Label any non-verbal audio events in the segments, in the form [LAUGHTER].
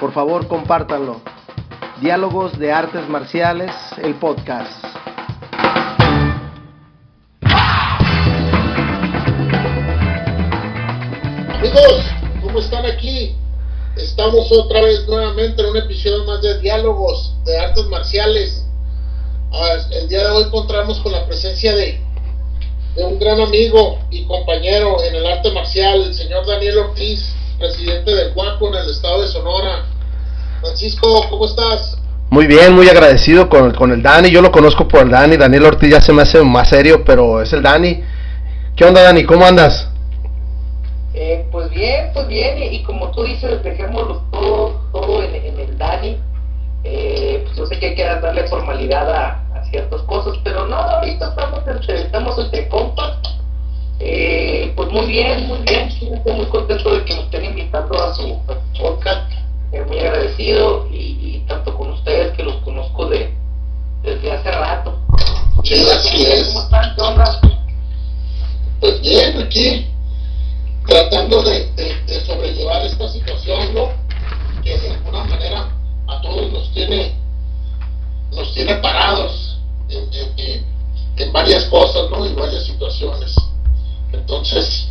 Por favor, compártanlo. Diálogos de Artes Marciales, el podcast. Amigos, ¿cómo están aquí? Estamos otra vez nuevamente en un episodio más de Diálogos de Artes Marciales. Ah, el día de hoy encontramos con la presencia de, de un gran amigo y compañero en el arte marcial, el señor Daniel Ortiz, presidente del Guapo en el estado de Sonora. Francisco, ¿cómo estás? Muy bien, muy agradecido con, con el Dani. Yo lo conozco por el Dani. Daniel Ortiz ya se me hace más serio, pero es el Dani. ¿Qué onda, Dani? ¿Cómo andas? Eh, pues bien, pues bien, y, y como tú dices, dejémoslo todo, todo en, en el Dani. Eh, pues yo sé que hay que darle formalidad a, a ciertas cosas, pero no, ahorita estamos entre, estamos entre compas. Eh, pues muy bien, muy bien, estoy muy contento de que nos estén invitando a su, a su podcast. Eh, muy agradecido y, y tanto con ustedes que los conozco de desde hace rato. Sí, así es. ¿Cómo están? ¿Qué onda? Pues bien, aquí tratando de, de, de sobrellevar esta situación, ¿no? Que de alguna manera a todos nos tiene, nos tiene parados en, en- en- en varias cosas, ¿no? En varias situaciones. Entonces,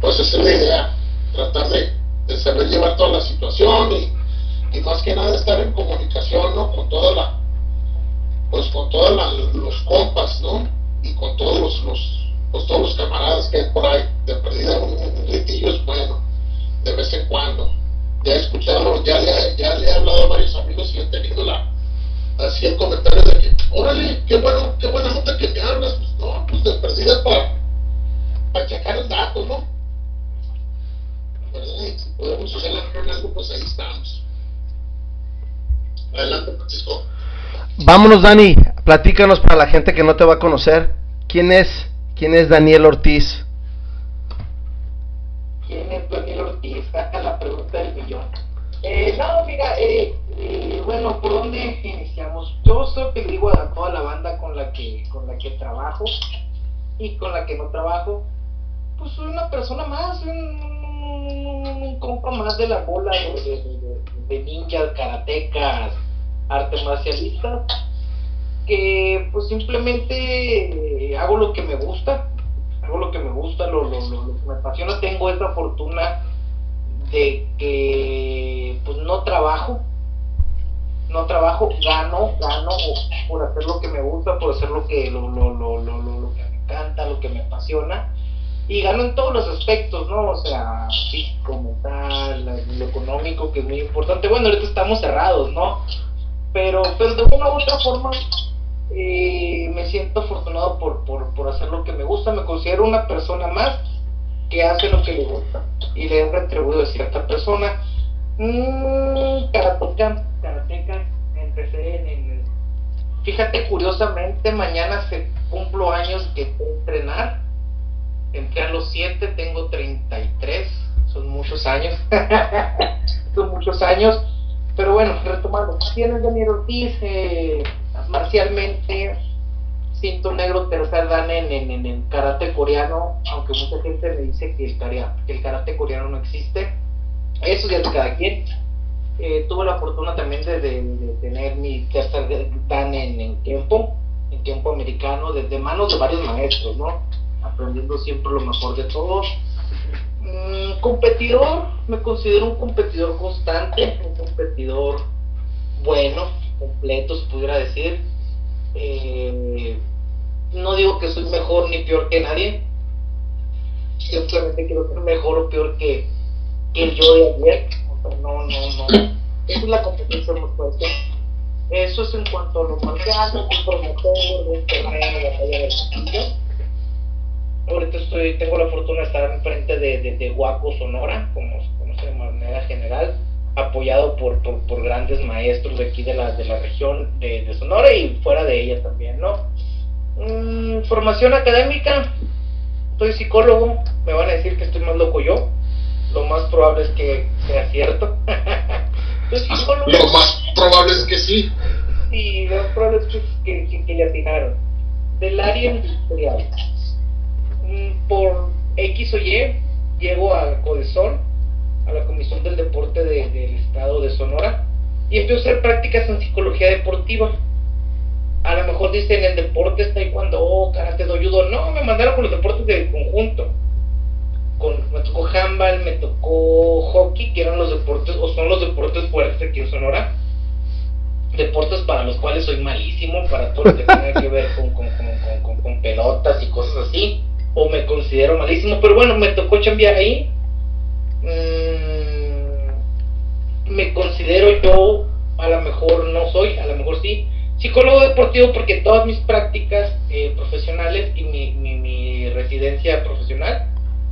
pues esa es la idea, tratar de, de saber llevar toda la situación y, y más que nada estar en comunicación, ¿no? Con toda la, pues con todos los compas, ¿no? Y con todos los, pues todos los camaradas que hay por ahí, de perdida un, un es bueno, de vez en cuando. Ya he escuchado, ya le, ya le he hablado a varios amigos y he tenido la, así el comentario de que, órale, qué bueno, qué buena nota que me hablas, pues no, pues de perdida para, para checar el dato, ¿no? Y si podemos hacer en algo, pues ahí estamos. Adelante, Francisco. Vámonos, Dani. Platícanos para la gente que no te va a conocer. ¿Quién es? ¿Quién es Daniel Ortiz? ¿Quién es Daniel Ortiz? Saca la pregunta del millón. Eh, no, mira, eh, eh, bueno, ¿por dónde iniciamos? Yo soy digo a toda la banda con la que con la que trabajo y con la que no trabajo, pues soy una persona más, un, un, un compa más de la bola de, de, de- de ninjas, karatecas, artes marcialistas, que pues simplemente eh, hago lo que me gusta, hago lo que me gusta, lo, lo, lo, lo que me apasiona, tengo esa fortuna de que pues no trabajo, no trabajo, gano, gano por hacer lo que me gusta, por hacer lo que, lo, lo, lo, lo, que me encanta, lo que me apasiona, y gano en todos los aspectos, ¿no? O sea, físico, mental, lo económico, que es muy importante. Bueno, ahorita estamos cerrados, ¿no? Pero, pero de una u otra forma, eh, me siento afortunado por, por, por hacer lo que me gusta, me considero una persona más que hace lo que le gusta y le he retribuido a cierta persona. Mm, karateca, empecé en, en- Fíjate, curiosamente, mañana se cumplo años que entrenar. Entré a los 7, tengo 33, son muchos años. [LAUGHS] son muchos años. Pero bueno, retomando, ¿quién es Daniel Ortiz? Eh, marcialmente, cinto negro tercer dan en, en, en el karate coreano, aunque mucha gente me dice que el, que el karate coreano no existe. Eso ya es cada quien. Eh, tuve la fortuna también de, de- tener mi tercer dan en, en Kempo, en Kempo americano, desde manos de varios maestros, ¿no? Aprendiendo siempre lo mejor de todos. Mm, competidor, me considero un competidor constante, un competidor bueno, completo, se pudiera decir. Eh, no digo que soy mejor ni peor que nadie, simplemente quiero ser mejor o peor que, que yo de ayer. O sea, no, no, no. Esa es la competencia más fuerte. Eso es en cuanto a lo marcial, soy promotor de un torneo de batalla del. Ahorita estoy, tengo la fortuna de estar enfrente de, de, de Guaco Sonora, como, como se de manera general. apoyado por, por, grandes maestros de aquí de la, de la región de, Sonora y fuera de ella también, ¿no? Mm, formación académica, soy psicólogo, me van a decir que estoy más loco yo, lo más probable es que sea cierto. [LAUGHS] lo más probable es que sí. Sí, lo más probable es que, que, le atinaron. Del área industrial, por X o Y, llego a Codesol a la Comisión del Deporte del Estado de Sonora y empiezo a hacer prácticas en psicología deportiva. A lo mejor dicen el deporte está cuando oh, karate, do judo. No, me mandaron con los deportes del conjunto. Con, me tocó handball, me tocó hockey, que eran los deportes, o son los deportes fuertes aquí en Sonora. Deportes para los cuales soy malísimo, para todo lo que tenga que ver con, con, con, con pelotas y cosas así. O me considero malísimo, pero bueno, me tocó chambear ahí Mm, me considero yo, a lo mejor no soy, a lo mejor sí, psicólogo deportivo porque todas mis prácticas eh, profesionales y mi, mi, residencia profesional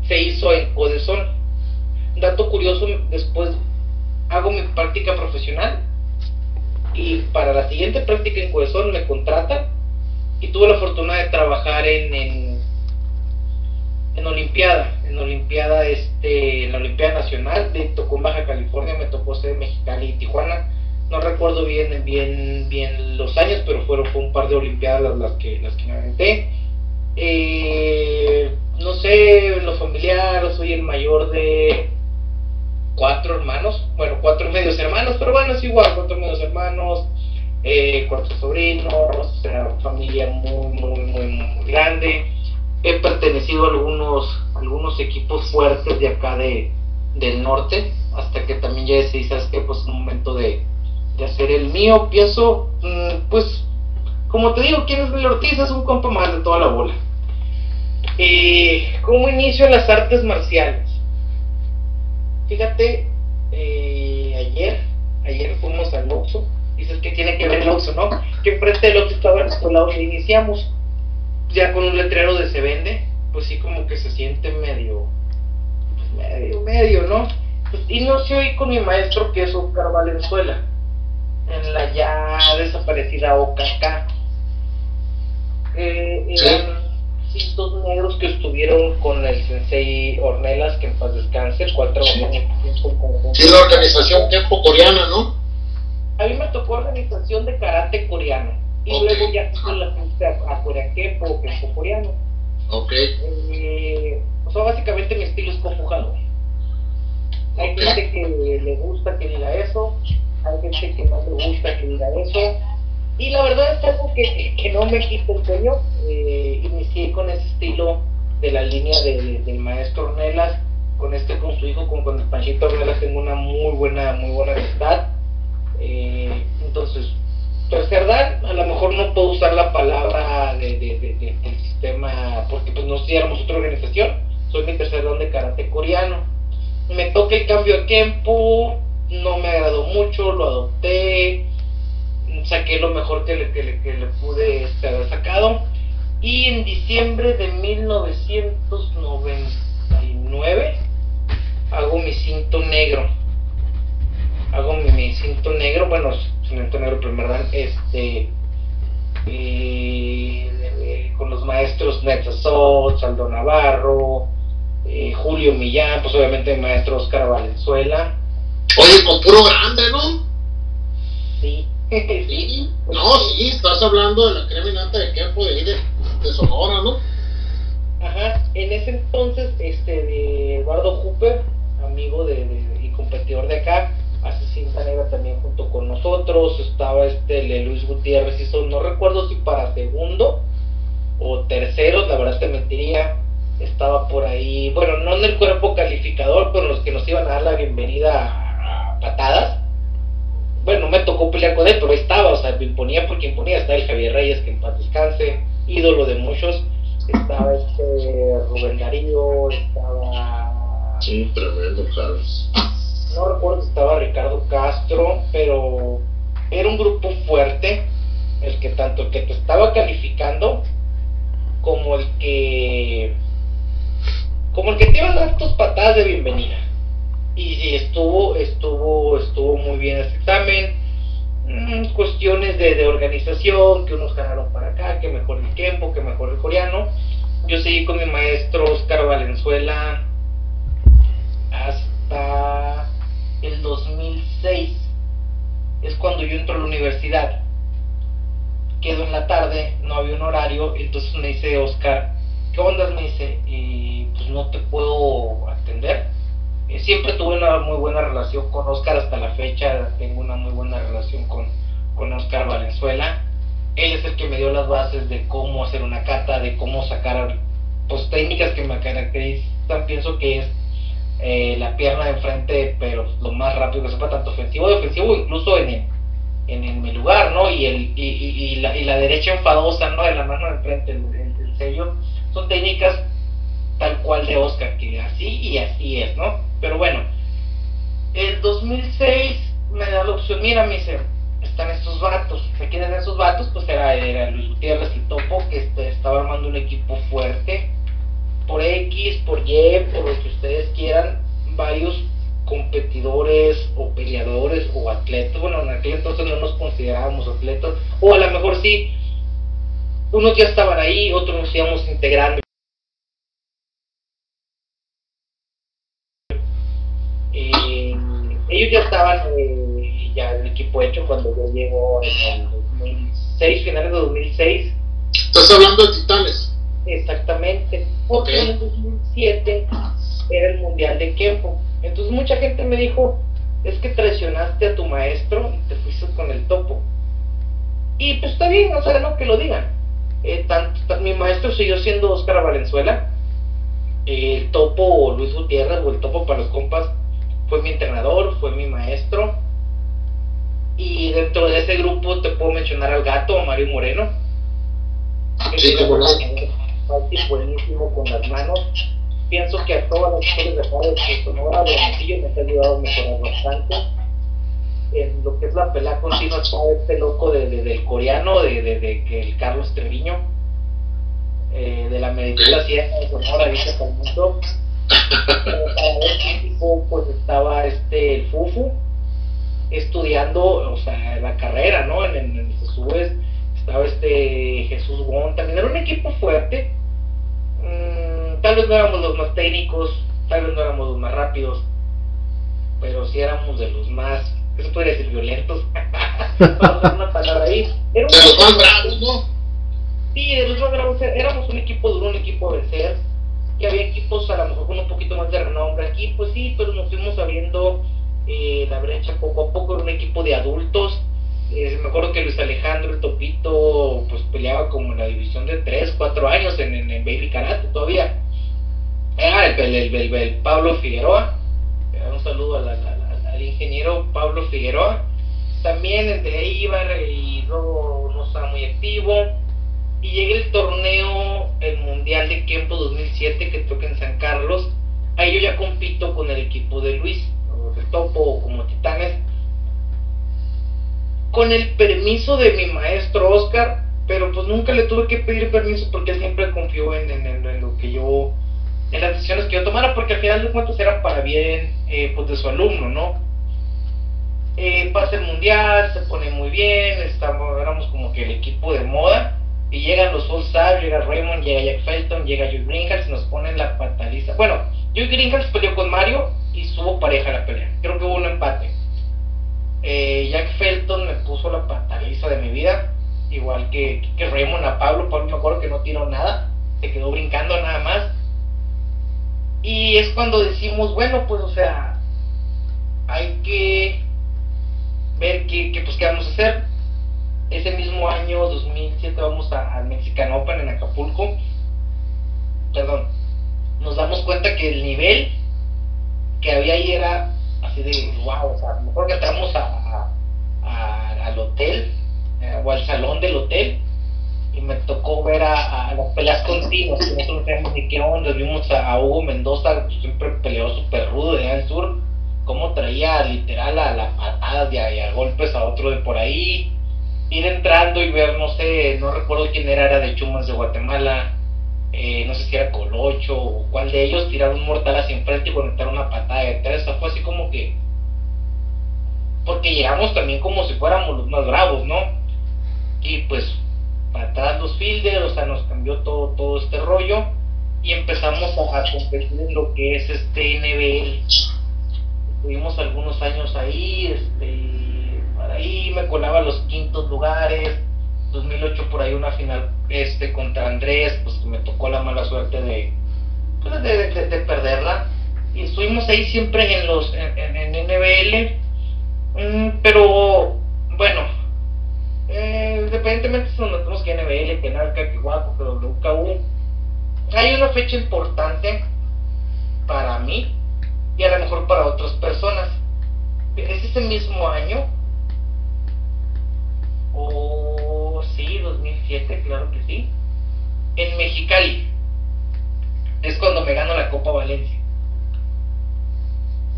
se hizo en Codesol. Dato curioso, después hago mi práctica profesional y para la siguiente práctica en Codesol me contratan y tuve la fortuna de trabajar en, en, en Olimpiada en Olimpiada, este, en la Olimpiada Nacional, me tocó en Baja California, me tocó ser Mexicali y Tijuana. No recuerdo bien, bien, bien los años, pero fueron fue un par de Olimpiadas las, que, las que me aventé. Eh, no sé, en lo familiar, soy el mayor de cuatro hermanos, bueno, cuatro medios hermanos, pero bueno, es igual, cuatro medios hermanos, eh, cuatro sobrinos, sea, familia muy, muy, muy, muy grande he pertenecido a algunos, algunos equipos fuertes de acá de, del norte, hasta que también ya decidí, sabes que pues es momento de, hacer el mío, pienso, mm, pues, como te digo, ¿quién es Mil Ortiz? Es un compa más de toda la bola. Eh, ¿Cómo inicio las artes marciales? Fíjate, eh, ayer, ayer fuimos al Oxxo, dices que tiene que ver el Oxxo, ¿no? Que enfrente del Oxxo estaba el escuela donde iniciamos ya con un letrero de se vende, pues sí como que se siente medio, pues medio, medio, ¿no? Pues, y no se oí con mi maestro que es Oscar Valenzuela, en la ya desaparecida OKK. Eh, eran cintos negros que estuvieron con el sensei Ornelas, que en paz descanse, el cual trabajó en conjunto. Sí, la organización tiempo coreana, ¿no? A mí me tocó organización de karate coreano y luego ya se la puse a, a Coreaquepo, que coreano. Ok. Eh, o sea, básicamente mi estilo es conjugado. Hay gente que le gusta que diga eso, hay gente que no le gusta que diga eso. Y la verdad es algo que, que no me quita el sueño. Eh, inicié con ese estilo de la línea de, del maestro Ornelas, con este, con su hijo, con, con el Panchito Ornelas, tengo una muy buena, muy buena amistad. Eh, entonces, tercer dan, a lo mejor no puedo usar la palabra de, del sistema, porque pues no éramos otra organización, soy mi tercer dan de karate coreano. Me toca el cambio de Kempo, no me agradó mucho, lo adopté, saqué lo mejor que le, que le, que le pude este, haber sacado. Y en diciembre de 1999 hago mi cinto negro. Hago mi, mi cinto negro, bueno, Negro primer dan, este, eh, con los maestros Netzazot, Saldo Navarro, eh, Julio Millán, pues obviamente el maestro Oscar Valenzuela. Oye, con puro grande, ¿no? Sí. [LAUGHS] sí. No, sí, estás hablando de la creminata de campo de, de, de Sonora, ¿no? Ajá, en ese entonces, este, de Eduardo Hooper, amigo de, y competidor de acá, hace cinta negra también junto con nosotros, estaba este Luis Gutiérrez, hizo, no recuerdo si para segundo o tercero, la verdad te mentiría, estaba por ahí, bueno, no en el cuerpo calificador, pero los que nos iban a dar la bienvenida a, patadas. Bueno, me tocó pelear con él, pero estaba, o sea, me imponía porque imponía, estaba el Javier Reyes, que en paz descanse, ídolo de muchos, estaba este Rubén Darío, estaba... Sí, tremendo, Carlos no recuerdo si estaba Ricardo Castro, pero era un grupo fuerte, el que tanto el que te estaba calificando como el que como el que te iba a dar tus patadas de bienvenida. Y estuvo, estuvo, estuvo muy bien ese examen. Mm, cuestiones de, de, organización, que unos ganaron para acá, que mejor el tiempo, que mejor el coreano. Yo seguí con mi maestro Oscar Valenzuela hasta el 2006. Es cuando yo entro a la universidad. Quedo en la tarde, no había un horario, entonces me dice Oscar, ¿qué onda? Me dice, y pues no te puedo atender. Eh, siempre tuve una muy buena relación con Oscar hasta la fecha, tengo una muy buena relación con, con Oscar Valenzuela. Él es el que me dio las bases de cómo hacer una cata, de cómo sacar pues técnicas que me caracterizan, pienso que es eh, la pierna de enfrente, pero lo más rápido que sepa, tanto ofensivo y defensivo, incluso en el, en, mi lugar, ¿no? Y, el, y, y, la, y la derecha enfadosa, ¿no? De la mano de enfrente, el, el, sello, son técnicas tal cual de Oscar, que así y así es, ¿no? Pero bueno, el 2006 me da la opción, mira, me dice, están estos vatos, ¿se quieren esos vatos? Pues era, era Luis Gutiérrez y Topo, que este, estaba armando un equipo fuerte, por X, por Y, por lo que ustedes quieran, varios competidores o peleadores o atletas, bueno, en aquel entonces no nos considerábamos atletas, o a lo mejor sí, unos ya estaban ahí, otros nos íbamos integrando. Eh, ellos ya estaban eh, ya el equipo hecho cuando yo llego en el 2006, finales de 2006. ¿Estás hablando de Titanes? Exactamente. Porque en 2007 era el Mundial de Kempo. Entonces mucha gente me dijo, es que traicionaste a tu maestro y te fuiste con el topo. Y pues está bien, no sé, no que lo digan. Eh, mi maestro siguió siendo Oscar Valenzuela. el topo o Luis Gutiérrez o el topo para los compas fue mi entrenador, fue mi maestro. Y dentro de ese grupo te puedo mencionar al gato, a Mario Moreno. Sí, como no buenísimo con las manos. Pienso que a todas las mujeres de acá de Sonora, de Montillo, me ha ayudado a mejorar bastante. En lo que es la pelea continua está este loco de, del coreano, de, de, el Carlos Treviño, eh, de la medicina Sierra de Sonora, dice el mundo. pues estaba este el Fufu estudiando, o sea, la carrera, ¿no? En, en, en estaba este Jesús Wong, también era un equipo fuerte. Mm, tal vez no éramos los más técnicos, tal vez no éramos los más rápidos, pero sí éramos de los más, eso podría decir violentos. [LAUGHS] Vamos a una palabra ahí. Era de los más bravos, ¿no? Sí, de los más bravos, éramos un equipo duro, un equipo de ser. Que había equipos a lo mejor con un poquito más de renombre aquí, pues sí, pero nos fuimos abriendo eh, la brecha poco a poco. Era un equipo de adultos eh, me acuerdo que Luis Alejandro, el Topito, pues peleaba como en la división de 3, 4 años en, en, Baby Karate todavía. Ah, el, el, el, Pablo Figueroa. Eh, un saludo al ingeniero Pablo Figueroa. También entre ahí iba y luego no estaba muy activo. Y llega el torneo, el Mundial de Kempo 2007 que toca en San Carlos. Ahí yo ya compito con el equipo de Luis, el Topo como Titanes con el permiso de mi maestro Oscar, pero pues nunca le tuve que pedir permiso porque él siempre confió en, en, lo que yo, en las decisiones que yo tomara, porque al final de cuentas eran para bien eh, pues de su alumno, ¿no? Eh, pasa el mundial, se pone muy bien, estamos, éramos como que el equipo de moda, y llegan los All Stars, llega Raymond, llega Jack Felton, llega Joe Greenhals y nos ponen la pataliza. Bueno, Joe Greenhals peleó con Mario y subo pareja la pelea, creo que hubo un empate eh, Jack Felton me puso la pataliza de mi vida, igual que, que Raymond a Pablo. Pablo me acuerdo que no tiró nada, se quedó brincando nada más. Y es cuando decimos, bueno, pues, o sea, hay que ver qué, qué, pues, qué vamos a hacer. Ese mismo año, 2007, vamos al Mexican Open en Acapulco. Perdón, nos damos cuenta que el nivel que había ahí era así de wow, o sea, mejor que entramos a, al hotel eh, o al salón del hotel y me tocó ver a, las peleas continuas, nosotros no sabemos ni qué onda, vimos a, Hugo Mendoza, que siempre peleó súper rudo de allá del sur, cómo traía literal a las patadas y a, golpes a otro de por ahí, ir entrando y ver, no sé, no recuerdo quién era, era de Chumas de Guatemala, eh, no sé si era Colocho o cuál de ellos, tirar un mortal hacia enfrente y conectar una patada de tres. fue así como que. Porque llegamos también como si fuéramos los más bravos, ¿no? Y pues, patadas los fielders, o sea, nos cambió todo, todo este rollo. Y empezamos a, competir en lo que es este NBL. Tuvimos algunos años ahí, este, para ahí me colaba los quintos lugares 2008 por ahí una final este contra Andrés, pues me tocó la mala suerte de, pues, de, perderla. Y estuvimos ahí siempre en los en, en, NBL, mm, pero bueno, eh, independientemente si nos metemos que NBL, que NARCA, que Guapo, que WKU, hay una fecha importante para mí y a lo mejor para otras personas. Es ese mismo año o sí, 2007, claro que sí. En Mexicali. Es cuando me gano la Copa Valencia.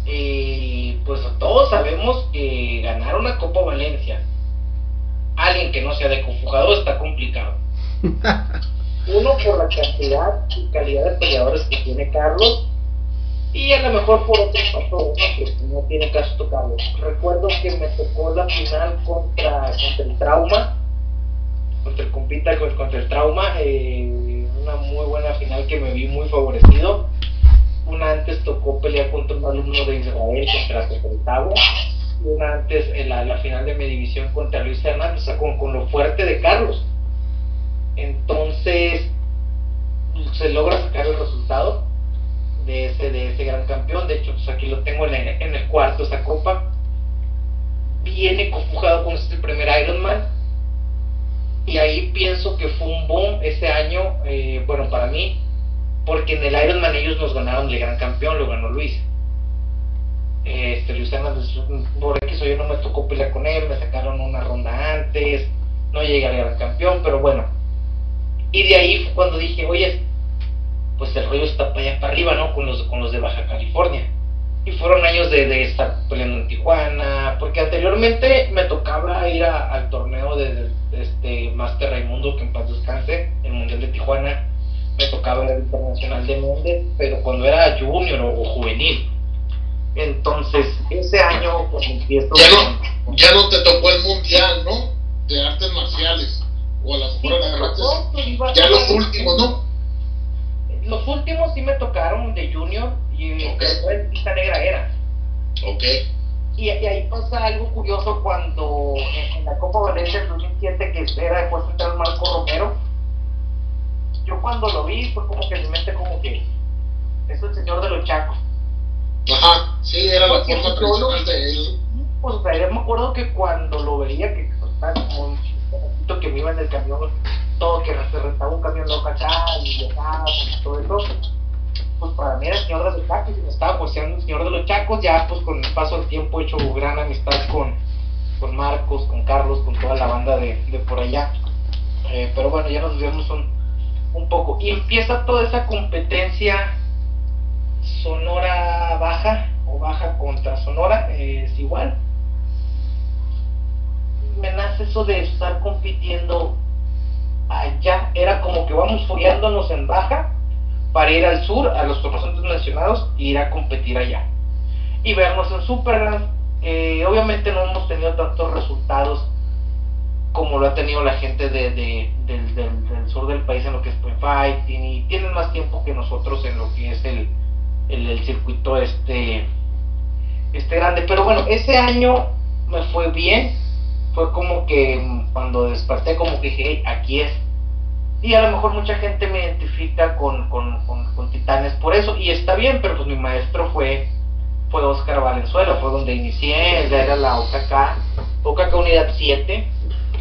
Y pues todos sabemos que ganar una Copa Valencia, alguien que no sea de conjugador está complicado. [LAUGHS] Uno por la cantidad y calidad de peleadores que tiene Carlos y a lo mejor por otro pasó que no tiene caso tocarlo. Recuerdo que me tocó la final contra, contra el trauma, contra el compita contra el trauma, eh, una muy buena final que me vi muy favorecido. Una antes tocó pelear contra un alumno de Israel contra Secretavo. Una antes la, la, final de mi división contra Luis Hernández, o sea, con, con lo fuerte de Carlos. Entonces, se logra sacar el resultado de ese, de ese gran campeón. De hecho, pues aquí lo tengo en, en el cuarto, esa copa. Viene conjugado con este primer Ironman. Y ahí pienso que fue un boom ese año, eh, bueno, para mí, porque en el Ironman ellos nos ganaron el gran campeón, lo ganó Luis. Este, Luis Hernández, por X yo no me tocó pelear con él, me sacaron una ronda antes, no llegué al gran campeón, pero bueno. Y de ahí fue cuando dije, oye, pues el rollo está para allá para arriba, ¿no? Con los, con los de Baja California. Y fueron años de, estar peleando en Tijuana, porque anteriormente me tocaba ir al torneo de, este Master Raimundo, que en paz descanse, el Mundial de Tijuana. Me tocaba el Internacional de Méndez, pero cuando era junior o, juvenil. Entonces, ese año, pues empiezo. Ya no, ya no te tocó el Mundial, ¿no? De artes marciales. O a las sí, de Ya los últimos, ¿no? Los últimos sí me tocaron de Junior y okay. después Pista Negra era. Ok. Y, ahí pasa algo curioso cuando en, la Copa Valencia del 2007, que era después de entrar Marco Romero, yo cuando lo vi fue como que mi mente como que es el señor de los chacos. Ajá, sí, era la forma tradicional de él. Pues o sea, yo me acuerdo que cuando lo veía, que estaba como un que me iba en el camión todo que se rentaba un camión loco acá y y todo eso pues para mí era señor de los chacos y me estaba poseando el señor de los chacos ya pues con el paso del tiempo he hecho gran amistad con, con Marcos, con Carlos, con toda la banda de, de por allá. Eh, pero bueno ya nos vemos un, un poco. Y empieza toda esa competencia Sonora baja o baja contra Sonora eh, es igual me nace eso de estar compitiendo allá era como que vamos follándonos en baja para ir al sur, a los torneos mencionados, e ir a competir allá. Y vernos en Superland. Eh, obviamente no hemos tenido tantos resultados como lo ha tenido la gente de, del, del, sur del país en lo que es point fighting y tienen más tiempo que nosotros en lo que es el, el, el circuito este, este grande. Pero bueno, ese año me fue bien fue como que cuando desperté como que dije, aquí es. Y a lo mejor mucha gente me identifica con, con, con, Titanes por eso, y está bien, pero pues mi maestro fue, fue Oscar Valenzuela, fue donde inicié, ya era la OKK, OKK Unidad 7,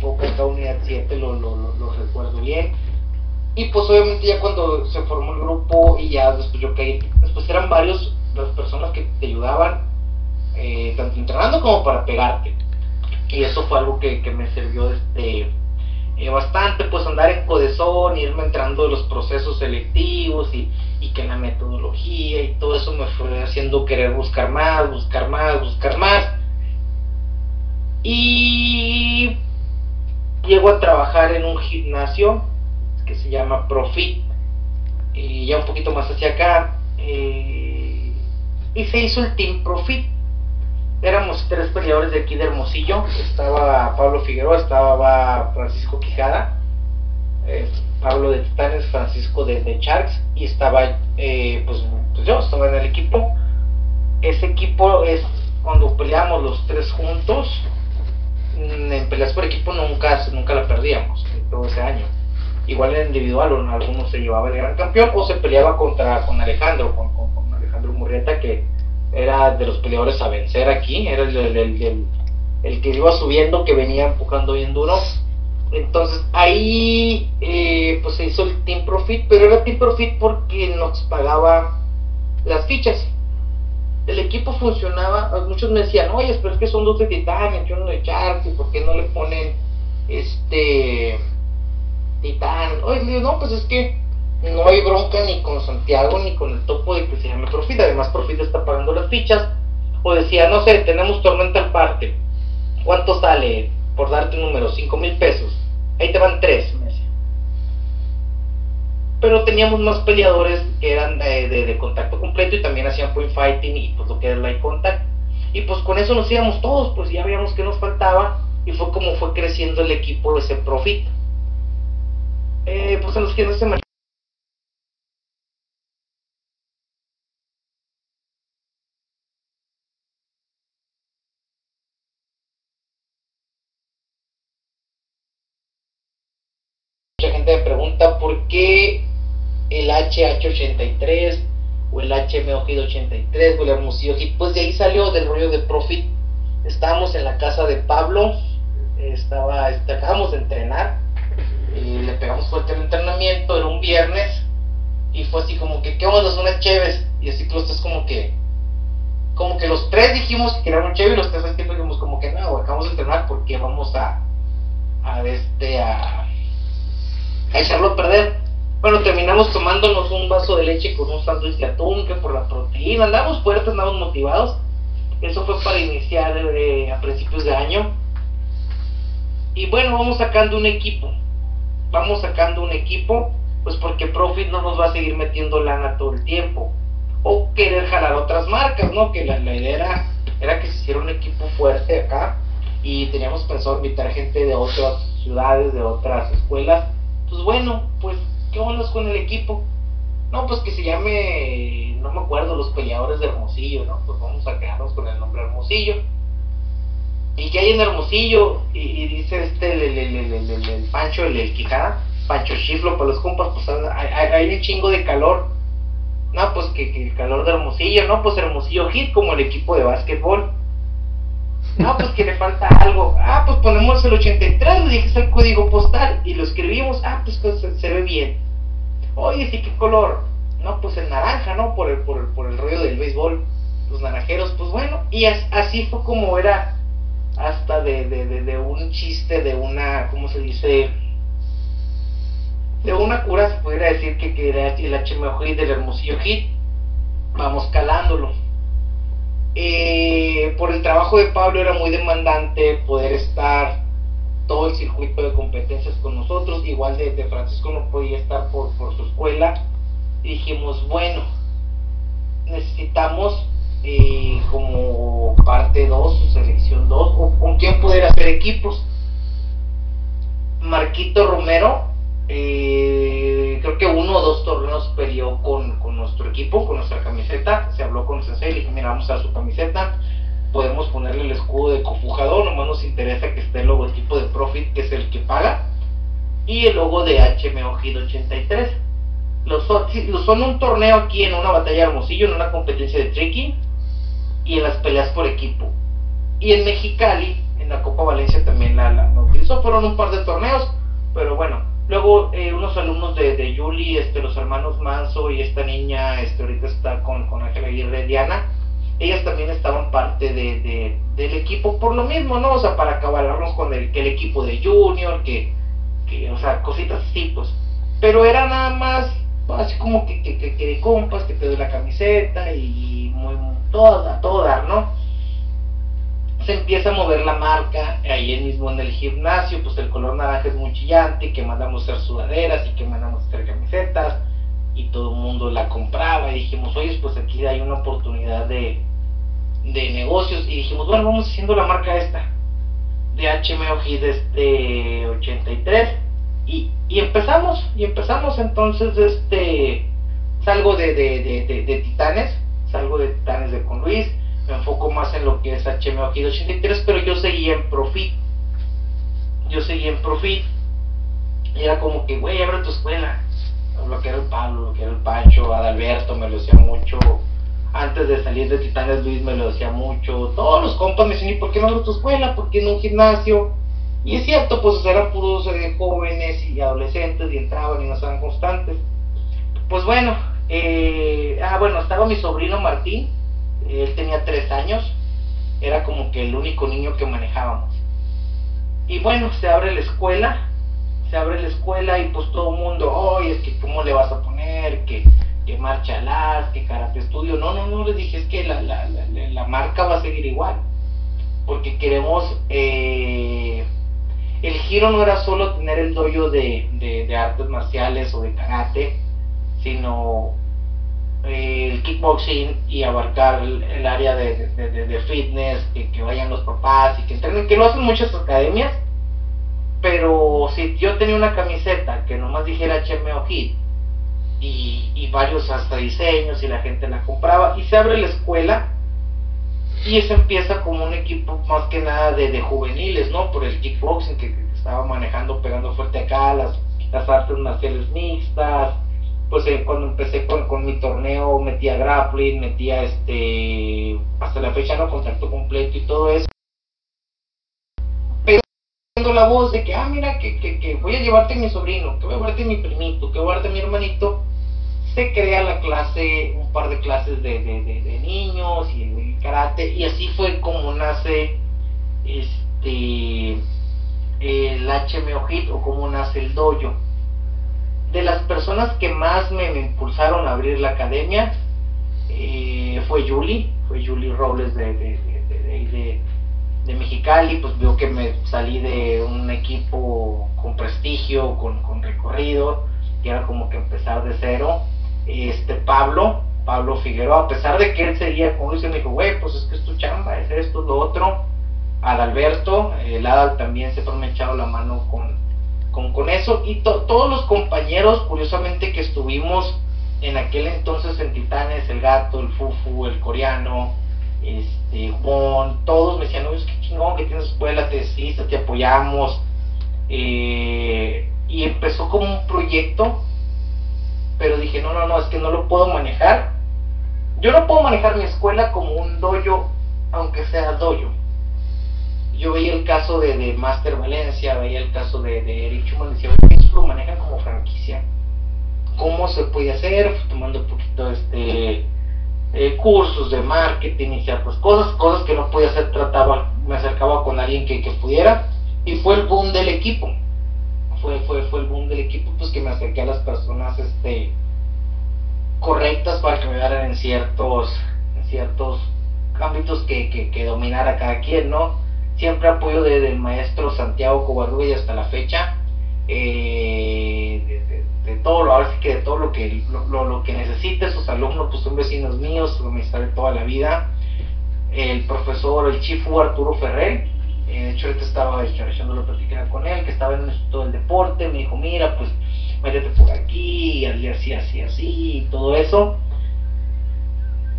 OKK Unidad 7, lo, lo, lo, recuerdo bien. Y pues obviamente ya cuando se formó el grupo y ya después yo caí, después eran varios las personas que te ayudaban, eh, tanto entrenando como para pegarte y eso fue algo que, me sirvió este eh, bastante pues andar en codezón irme entrando en los procesos selectivos y, y que la metodología y todo eso me fue haciendo querer buscar más buscar más buscar más y llego a trabajar en un gimnasio que se llama Profit y ya un poquito más hacia acá, eh, y se hizo el Team Profit. Éramos tres peleadores de aquí de Hermosillo, estaba Pablo Figueroa, estaba Francisco Quijada, eh, Pablo de Titanes, Francisco de, de Sharks, y estaba eh, pues, pues yo, estaba en el equipo. Ese equipo es cuando peleamos los tres juntos, mm, en peleas por equipo nunca, nunca la perdíamos todo ese año. Igual en individual en algunos se llevaba el gran campeón o se peleaba contra con Alejandro, con, con, Alejandro Murrieta que era de los peleadores a vencer aquí, era el, el, el, que iba subiendo, que venía empujando bien duro. Entonces ahí eh, pues se hizo el Team Profit, pero era Team Profit porque nos pagaba las fichas. El equipo funcionaba, muchos me decían, oye, pero es que son dos de Titanic y uno de Sharks, ¿y por qué no le ponen este Titán. Oye, no, pues es que no hay bronca ni con Santiago ni con el topo de que se llame Profit. Además, Profit está pagando las fichas. O decía, no sé, tenemos tormenta al parte. ¿Cuánto sale? Por darte un número, 5 mil pesos. Ahí te van tres, Pero teníamos más peleadores que eran de, de, contacto completo y también hacían point fighting y pues lo que era light contact. Y pues con eso nos íbamos todos, pues ya veíamos que nos faltaba y fue como fue creciendo el equipo de ese Profit eh, pues a los que no se Mucha gente me pregunta por qué el HH83 o el HM83 o el Hermosillo pues de ahí salió del rollo de Profit. Estábamos en la casa de Pablo, estaba, este, acabamos de entrenar y le pegamos fuerte el entrenamiento, era un viernes, y fue así como que, ¿qué onda? Unas chéves, y así que los tres como que, como que los tres dijimos que era un chévere, y los tres al dijimos como que no, acabamos de entrenar porque vamos a, a este, a, a echarlo a perder. Bueno, terminamos tomándonos un vaso de leche con un sándwich de atún, que por la proteína, andamos fuertes, andamos motivados. Eso fue para iniciar eh, a principios de año. Y bueno, vamos sacando un equipo vamos sacando un equipo, pues porque Profit no nos va a seguir metiendo lana todo el tiempo. O querer jalar otras marcas, ¿no? Que la, idea era, que se hiciera un equipo fuerte acá y teníamos pensado invitar gente de otras ciudades, de otras escuelas. Pues bueno, pues, ¿qué onda con el equipo? No, pues que se llame, no me acuerdo, los peleadores de Hermosillo, ¿no? Pues vamos a quedarnos con el nombre Hermosillo y que hay en Hermosillo, y, dice este, el, el, el, el Pancho, el, Quijada, Pancho Chiflo para los compas, pues hay, un chingo de calor. No, pues que, el calor de Hermosillo, no, pues Hermosillo Hit como el equipo de básquetbol. No, pues que le falta algo. Ah, pues ponemos el 83, le dije el código postal y lo escribimos. Ah, pues, pues se, ve bien. Oye, sí, ¿qué color? No, pues el naranja, ¿no? Por el, por el, por el rollo del béisbol. Los naranjeros, pues bueno. Y así fue como era hasta de, de, de, un chiste, de una, ¿cómo se dice? De una cura se pudiera decir que, que era el HMO del Hermosillo Hit. Vamos calándolo. Eh, por el trabajo de Pablo era muy demandante poder estar todo el circuito de competencias con nosotros. Igual de, Francisco no podía estar por, por su escuela. dijimos, bueno, necesitamos eh, como parte 2 o selección 2 o con quién poder hacer equipos. Marquito Romero, eh, creo que uno o dos torneos peleó con, con, nuestro equipo, con nuestra camiseta. Se habló con Sensei, le dije, mira, vamos a su camiseta. Podemos ponerle el escudo de cofujador, nomás nos interesa que esté el logotipo de Profit, que es el que paga, y el logo de HMO 83. Los, son un torneo aquí en una batalla hermosillo, en una competencia de trekking y en las peleas por equipo. Y en Mexicali, en la Copa Valencia también la, la, utilizó, fueron un par de torneos, pero bueno, luego eh, unos alumnos de, de Yuli, este, los hermanos Manso y esta niña, este, ahorita está con, con Ángela Aguirre, Diana, ellas también estaban parte de, del equipo por lo mismo, ¿no? O sea, para acabarnos con el, que el equipo de Junior, que, que, o sea, cositas así, pues. Pero era nada más, así como que, que, que, de compas, que te doy la camiseta y muy, toda, toda, ¿no? Se empieza a mover la marca, ahí mismo en el gimnasio, pues el color naranja es muy chillante, que mandamos hacer sudaderas y que mandamos hacer camisetas. y todo el mundo la compraba y dijimos, oye, pues aquí hay una oportunidad de, de negocios y dijimos, bueno, vamos haciendo la marca esta de HMO este 83 y, y empezamos y empezamos entonces este salgo de, de, de, de, Titanes salgo de Titanes de con Luis me enfoco más en lo que es HMO 83 pero yo seguía en Profit. Yo seguía en Profit. Y era como que güey abre tu escuela lo que era el Pablo lo que era el Pancho Adalberto me lo decía mucho. Antes de salir de Titanes Luis me lo decía mucho, todos los compas me decían, ¿y por qué no en tu escuela? ¿Por qué no un gimnasio? Y es cierto, pues eran puros jóvenes y adolescentes y entraban y no estaban constantes. Pues bueno, eh, ah bueno, estaba mi sobrino Martín, él tenía tres años, era como que el único niño que manejábamos. Y bueno, se abre la escuela, se abre la escuela y pues todo el mundo, oye, es que cómo le vas a poner, que que marcha las, que karate estudio. No, no, no, les dije, es que la, la, la, marca va a seguir igual. Porque queremos, eh, el giro no era solo tener el dojo de, de, artes marciales o de karate, sino el kickboxing y abarcar el, área de, de fitness, que, que, vayan los papás y que entrenen, que lo hacen muchas academias. Pero si yo tenía una camiseta que nomás dijera HMO Hit, y, varios hasta diseños y la gente la compraba y se abre la escuela y eso empieza como un equipo más que nada de, juveniles, ¿no? Por el kickboxing que, estaba manejando, pegando fuerte acá, las, las artes marciales mixtas, pues eh, cuando empecé con, con, mi torneo metía grappling, metía este, hasta la fecha no contacto completo y todo eso. Pero la voz de que, ah, mira, que, que, que voy a llevarte a mi sobrino, que voy a llevarte a mi primito, que voy a llevarte a mi hermanito, se crea la clase, un par de clases de, de, niños y el karate, y así fue como nace este el HMO Hit o como nace el dojo. De las personas que más me, impulsaron a abrir la academia eh, fue Julie, fue Julie Robles de, de, de, Mexicali, pues vio que me salí de un equipo con prestigio, con, con recorrido, y era como que empezar de cero este Pablo, Pablo Figueroa, a pesar de que él seguía con Luis, me dijo, güey, pues es que es tu chamba, es esto, lo otro. Adalberto, el Adal también se me ha echado la mano con, con, eso. Y todos los compañeros, curiosamente, que estuvimos en aquel entonces en Titanes, el gato, el Fufu, el coreano, este, Juan, todos me decían, es que chingón que tienes escuela, te te apoyamos. Eh, y empezó como un proyecto pero dije, no, no, no, es que no lo puedo manejar. Yo no puedo manejar mi escuela como un dojo, aunque sea dojo. Yo veía el caso de, de Master Valencia, veía el caso de, de Eric Schumann, decía, eso lo manejan como franquicia. ¿Cómo se puede hacer? tomando un poquito este eh, cursos de marketing y ciertas cosas, cosas que no podía hacer, trataba, me acercaba con alguien que, que pudiera, y fue el boom del equipo fue, fue, fue el boom del equipo, pues que me acerqué a las personas este, correctas para que me ayudaran en ciertos, en ciertos ámbitos que, que, que dominara cada quien, ¿no? Siempre apoyo del maestro Santiago Covarrubias y hasta la fecha, eh, de, todo, ahora sí que de todo lo que, lo, lo, que necesite, sus alumnos pues son vecinos míos, amistad de toda la vida, el profesor, el chifu Arturo Ferrer, eh, de hecho, ahorita estaba echando la plática con él, que estaba en el deporte. Me dijo, mira, pues métete por aquí, y así, así, así, y todo eso.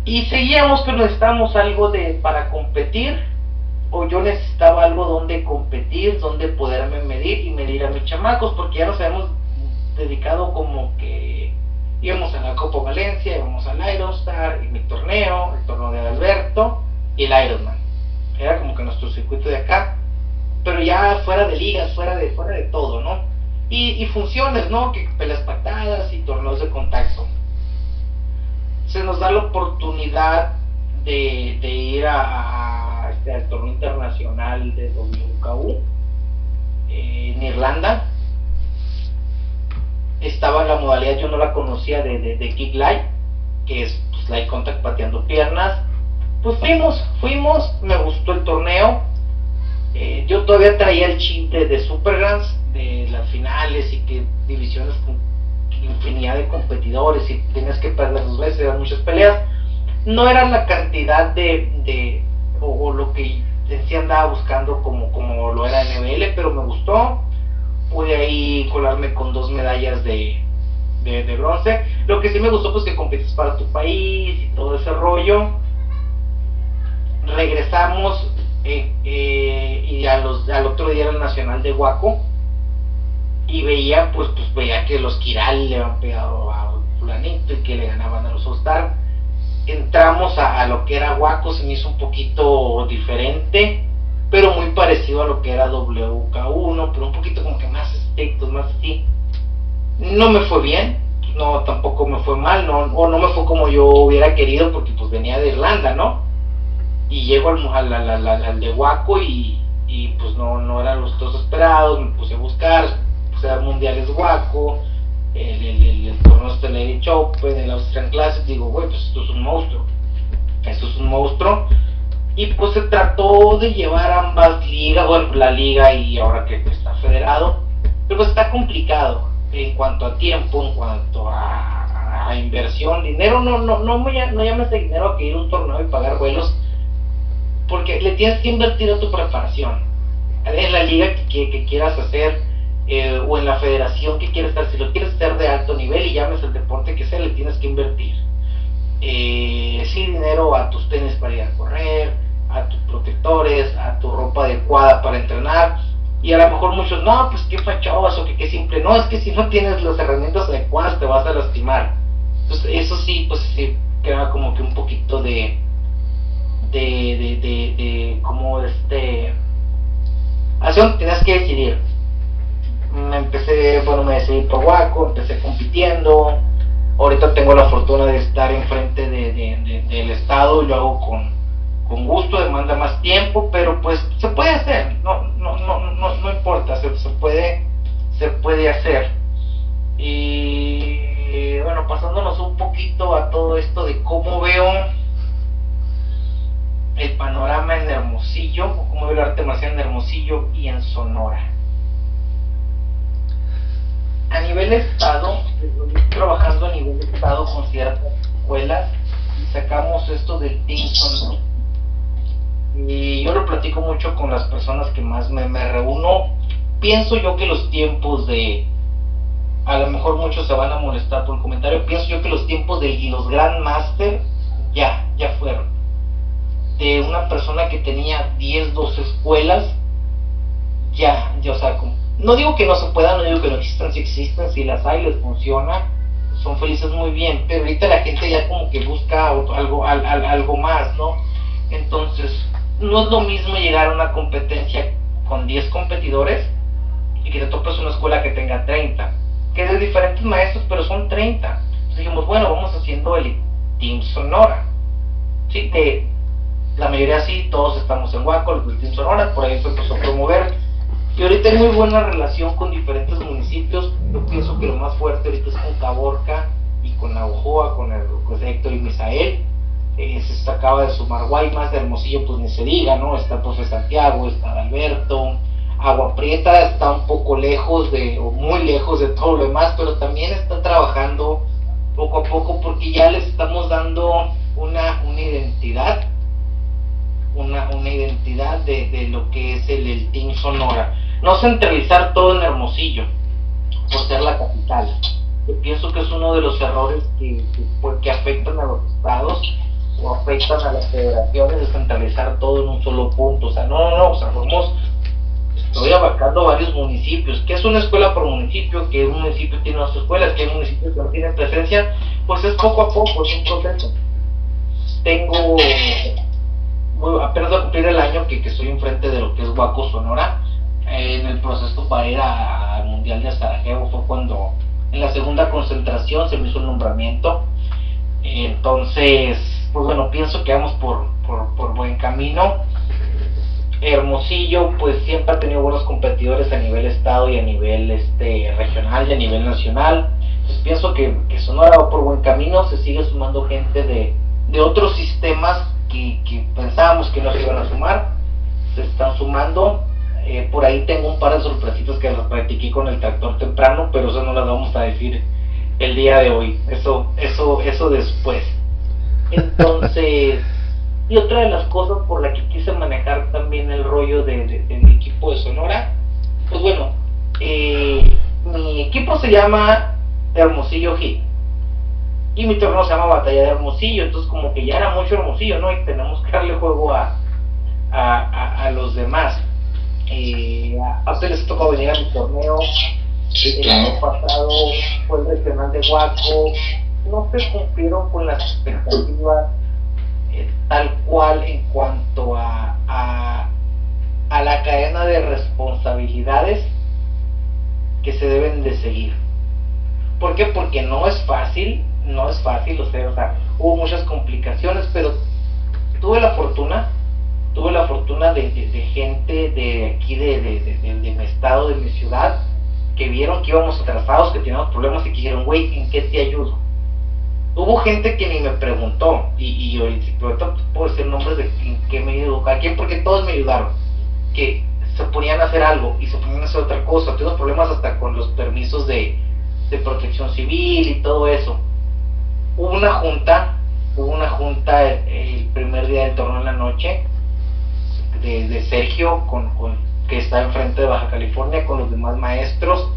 Y seguíamos, pero necesitábamos algo de para competir, yo necesitaba algo donde competir, donde poderme medir y medir a mis chamacos, porque ya nos habíamos dedicado como que íbamos a la Copa Valencia, íbamos al Ironstar, y mi torneo, el torneo de Alberto y el Ironman era como que nuestro circuito de acá, pero ya fuera de ligas, fuera de, fuera de todo, ¿no? Y, funciones, ¿no? Que peleas patadas y torneos de contacto. Se nos da la oportunidad de, ir a, al torneo internacional de WKU en Irlanda. Estaba la modalidad, yo no la conocía, de, de, Kick Light, que es pues, Light Contact pateando piernas pues fuimos, fuimos, me gustó el torneo. Eh, yo todavía traía el chip de, Super Supergrands, de las finales y que divisiones infinidad de competidores y tienes que perder dos veces, eran muchas peleas. No era la cantidad de, de o, lo que sí andaba buscando como, como lo era NBL, pero me gustó. Pude ahí colarme con dos medallas de, de, bronce. Lo que sí me gustó, pues que compites para tu país y todo ese rollo. Regresamos eh, eh, y a los, al otro día era el Nacional de Huaco y veía, pues, pues veía que los Kiral le habían pegado a fulanito y que le ganaban a los Ostar. Entramos a, lo que era Huaco, se me hizo un poquito diferente, pero muy parecido a lo que era WK1, pero un poquito como que más estrictos, más así no me fue bien, no tampoco me fue mal, no, o no me fue como yo hubiera querido porque pues venía de Irlanda, ¿no? Y llego al, al, de Waco y, y, pues no, no eran los dos esperados, me puse a buscar, puse a dar mundiales Waco, el, el, el, el torneo de Lady Open, el Austrian Classic, digo, güey, pues esto es un monstruo, esto es un monstruo. Y pues se trató de llevar ambas ligas, bueno, la liga y ahora que está federado, pero pues está complicado en cuanto a tiempo, en cuanto a, inversión, dinero, no, no, no, me, no llames de dinero a que ir a un torneo y pagar vuelos, porque le tienes que invertir a tu preparación, en la liga que, que, quieras hacer, eh, o en la federación que quieras estar, si lo quieres hacer de alto nivel y llames el deporte que sea, le tienes que invertir. Eh, sí, dinero a tus tenis para ir a correr, a tus protectores, a tu ropa adecuada para entrenar, y a lo mejor muchos, no, pues qué fachabas o que qué simple. No, es que si no tienes las herramientas adecuadas te vas a lastimar. Entonces, eso sí, pues sí, queda como que un poquito de. de. de. de, de como este. Así tenías que decidir. Me empecé, bueno, me decidí por Waco, empecé compitiendo. Ahorita tengo la fortuna de estar enfrente de, de, del Estado, lo hago con con gusto, demanda más tiempo, pero pues se puede hacer, no, no, no, no, no importa, se, se, puede, se puede hacer. Y bueno, pasándonos un poquito a todo esto de cómo veo el panorama en Hermosillo, cómo veo el arte marcial en Hermosillo y en Sonora. A nivel estado, trabajando a nivel estado con ciertas escuelas sacamos esto del Sonora y yo lo platico mucho con las personas que más me, reúno. Pienso yo que los tiempos de, a lo mejor muchos se van a molestar por el comentario, pienso yo que los tiempos de los Grandmaster ya, ya fueron. De una persona que tenía 10, 12 escuelas, ya, ya, o sea, no digo que no se puedan, no digo que no existan, si existen, si las hay, les funciona, son felices muy bien, pero ahorita la gente ya como que busca algo, algo más, ¿no? Entonces, no es lo mismo llegar a una competencia con 10 competidores y que te topes una escuela que tenga 30, que es de diferentes maestros, pero son 30. Entonces dijimos, bueno, vamos haciendo el Team Sonora. Sí, que la mayoría sí, todos estamos en Huaco, el Team Sonora, por ahí se empezó a promover. Y ahorita hay muy buena relación con diferentes municipios. Yo pienso que lo más fuerte ahorita es con Caborca y con Navajoa, con el Héctor y Misael eh, se acaba de sumar Guaymas, de Hermosillo pues ni se diga, ¿no? Está de Santiago, está Alberto, Agua Prieta está un poco lejos de, o muy lejos de todo lo demás, pero también está trabajando poco a poco porque ya les estamos dando una, una identidad, una, una identidad de, de lo que es el, el Team Sonora. No centralizar todo en Hermosillo, por ser la capital. Yo pienso que es uno de los errores que, pues, que afectan a los estados o afectan a las federaciones descentralizar todo en un solo punto. O sea, no, no, no, o sea, somos, estoy abarcando varios municipios. que es una escuela por municipio? Que un municipio tiene dos escuelas, que hay municipios que no tienen presencia, pues es poco a poco, es un proceso. Tengo, apenas a cumplir el año que, que estoy enfrente de lo que es Huaco Sonora. En el proceso para ir al Mundial de Sarajevo fue cuando en la segunda concentración se me hizo el nombramiento. Entonces, pues bueno, pienso que vamos por, por, buen camino. Hermosillo, pues siempre ha tenido buenos competidores a nivel estado y a nivel este regional y a nivel nacional. Pues pienso que, que Sonora va por buen camino, se sigue sumando gente de, de otros sistemas que, que, pensábamos que no se iban a sumar, se están sumando. Eh, por ahí tengo un par de sorpresitas que las practiqué con el tractor temprano, pero eso no las vamos a decir el día de hoy. Eso, eso, eso después. Entonces, [LAUGHS] y otra de las cosas por la que quise manejar también el rollo de, mi equipo de Sonora, pues bueno, eh, mi equipo se llama Hermosillo Hit y mi torneo se llama Batalla de Hermosillo, entonces como que ya era mucho Hermosillo, ¿no? Y tenemos que darle juego a, a, los demás. Eh, a ustedes les tocó venir a mi torneo, el año pasado fue el regional de Huaco, no se cumplieron con las expectativas eh, tal cual en cuanto a, a, a la cadena de responsabilidades que se deben de seguir. ¿Por qué? Porque no es fácil no es fácil, o sea, hubo muchas complicaciones, pero tuve la fortuna, tuve la fortuna de, gente de aquí, de, de, mi estado, de mi ciudad, que vieron que íbamos atrasados, que teníamos problemas y que dijeron, güey, ¿en qué te ayudo? Hubo gente que ni me preguntó, y, y ahorita puedo decir nombres de en qué me ayudó a quién, porque todos me ayudaron, que se ponían a hacer algo y se ponían a hacer otra cosa. Tuvimos problemas hasta con los permisos de, de protección civil y todo eso hubo una junta, hubo una junta el, primer día del torneo en la noche de, Sergio, con, que está enfrente de Baja California, con los demás maestros.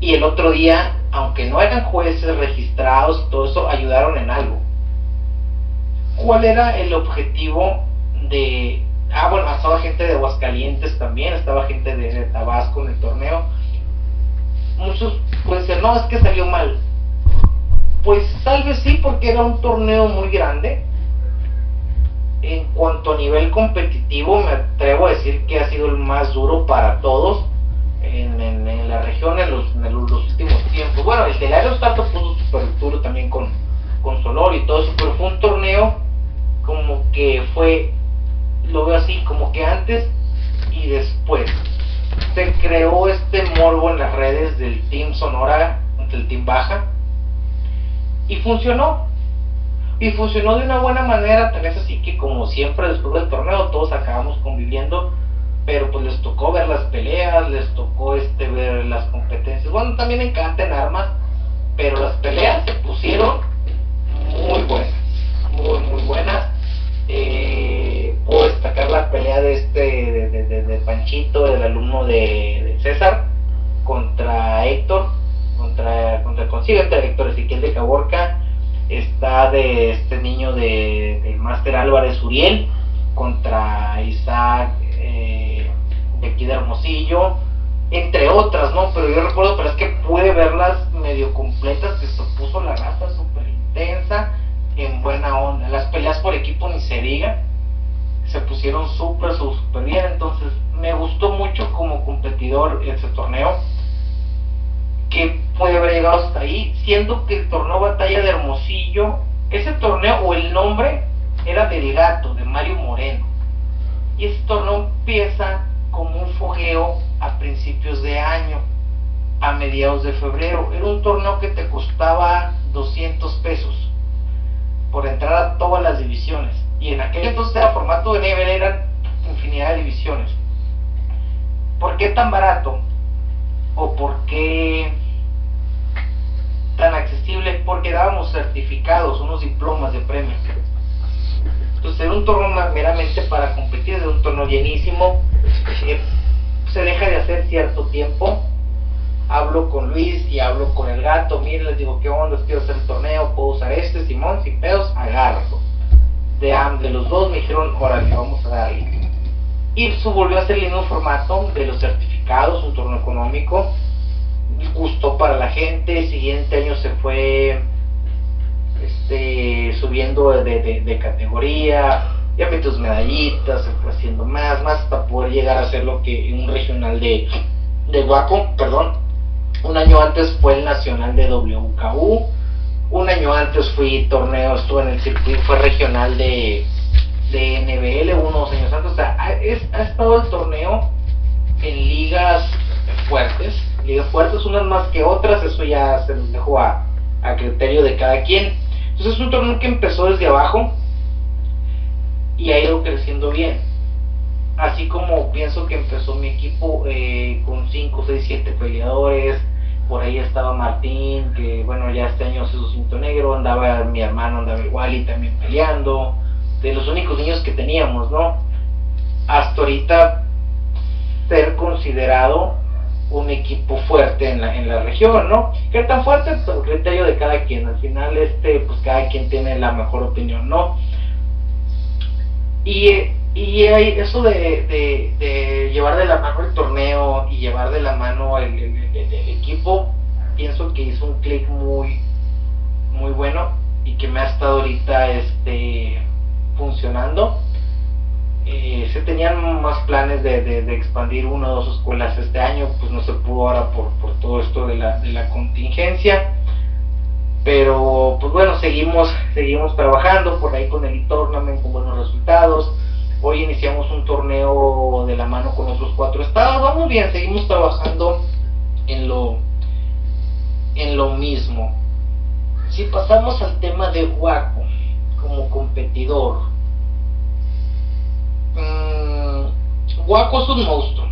Y el otro día, aunque no eran jueces registrados todo eso, ayudaron en algo. ¿Cuál era el objetivo de... Ah, bueno, estaba gente de Aguascalientes también, estaba gente de, de Tabasco en el torneo. Muchos pueden decir, no, es que salió mal pues tal vez sí, porque era un torneo muy grande. En cuanto a nivel competitivo, me atrevo a decir que ha sido el más duro para todos en, la región en los, últimos tiempos. Bueno, el del Aerostato puso súper duro también con, con Solor y todo eso, pero fue un torneo como que fue, lo veo así, como que antes y después. Se creó este morbo en las redes del Team Sonora, del Team Baja, y funcionó. Y funcionó de una buena manera, tal vez así que como siempre después del torneo todos acabamos conviviendo, pero pues les tocó ver las peleas, les tocó este ver las competencias. Bueno, también encantan armas, pero las peleas se pusieron muy buenas, muy muy buenas. Eh, puedo destacar la pelea de este de, de, Panchito, el alumno de, César, contra Héctor, contra, contra consigue entre Héctor Ezequiel de Caborca, está de este niño de, del Máster Álvarez Uriel contra Isaac eh, de aquí de Hermosillo, entre otras, ¿no? Pero yo recuerdo, pero es que pude verlas medio completas, que se puso la raza súper intensa, en buena onda. Las peleas por equipo ni se diga, se pusieron súper, súper bien, entonces me gustó mucho como competidor ese torneo que puede haber llegado hasta ahí, siendo que el torneo Batalla de Hermosillo, ese torneo o el nombre era del gato, de Mario Moreno. Y ese torneo empieza como un fogueo a principios de año, a mediados de febrero. Era un torneo que te costaba 200 pesos por entrar a todas las divisiones. Y en aquel entonces era formato de nivel, eran infinidad de divisiones. ¿Por qué tan barato? ¿O por qué tan accesible porque dábamos certificados, unos diplomas de premio. Entonces era un torneo meramente para competir, de un torneo llenísimo. Eh, se deja de hacer cierto tiempo. Hablo con Luis y hablo con el gato. Miren, les digo, ¿qué onda? Quiero hacer el torneo, puedo usar este, Simón, sin pedos, agárralo. De, de los dos me dijeron, órale, vamos a darle. Y volvió a hacer el mismo formato de los certificados, un torneo económico gustó para la gente, siguiente año se fue este, subiendo de, de, categoría, ya metió tus medallitas, se fue haciendo más, más para poder llegar a ser lo que un regional de, de Guaco, perdón, un año antes fue el nacional de WKU, un año antes fui torneo, estuve en el circuito, fue regional de, de NBL, unos años antes, o ha, ha estado el torneo en ligas fuertes, ligas fuertes unas más que otras, eso ya se nos dejó a, criterio de cada quien. Entonces es un torneo que empezó desde abajo y ha ido creciendo bien. Así como pienso que empezó mi equipo eh, con 5, 6, 7 peleadores, por ahí estaba Martín, que bueno, ya este año hace su cinto negro, andaba mi hermano, andaba igual y también peleando, de los únicos niños que teníamos, ¿no? Hasta ahorita ser considerado un equipo fuerte en la, en la región, ¿no? ¿Qué tan fuerte? Pues el criterio de cada quien, al final este, pues cada quien tiene la mejor opinión, ¿no? Y, y hay eso de, de, llevar de la mano el torneo y llevar de la mano el, el, equipo, pienso que hizo un clic muy, muy bueno y que me ha estado ahorita este, funcionando. Eh, se tenían más planes de, de, expandir una o dos escuelas este año, pues no se pudo ahora por, por todo esto de la, de la contingencia. Pero pues bueno seguimos seguimos trabajando por ahí con el tournament con buenos resultados. Hoy iniciamos un torneo de la mano con otros cuatro estados. Vamos bien seguimos trabajando en lo en lo mismo. Si pasamos al tema de Waco como competidor mmm, Waco es un monstruo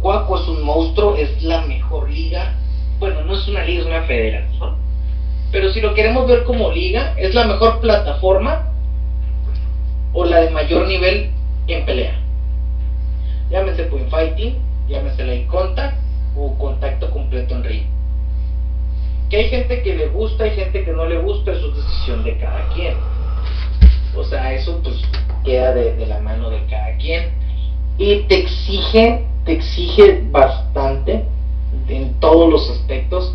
Waco es un monstruo es la mejor liga bueno, no es una liga, es una federación. Pero si lo queremos ver como liga, es la mejor plataforma o la de mayor nivel en pelea. Llámese point fighting, llámese light contact o contacto completo en ring. Que hay gente que le gusta, hay gente que no le gusta, es decisión de cada quien. O sea, eso pues queda de, la mano de cada quien. Y te exige, te exige bastante en todos los aspectos.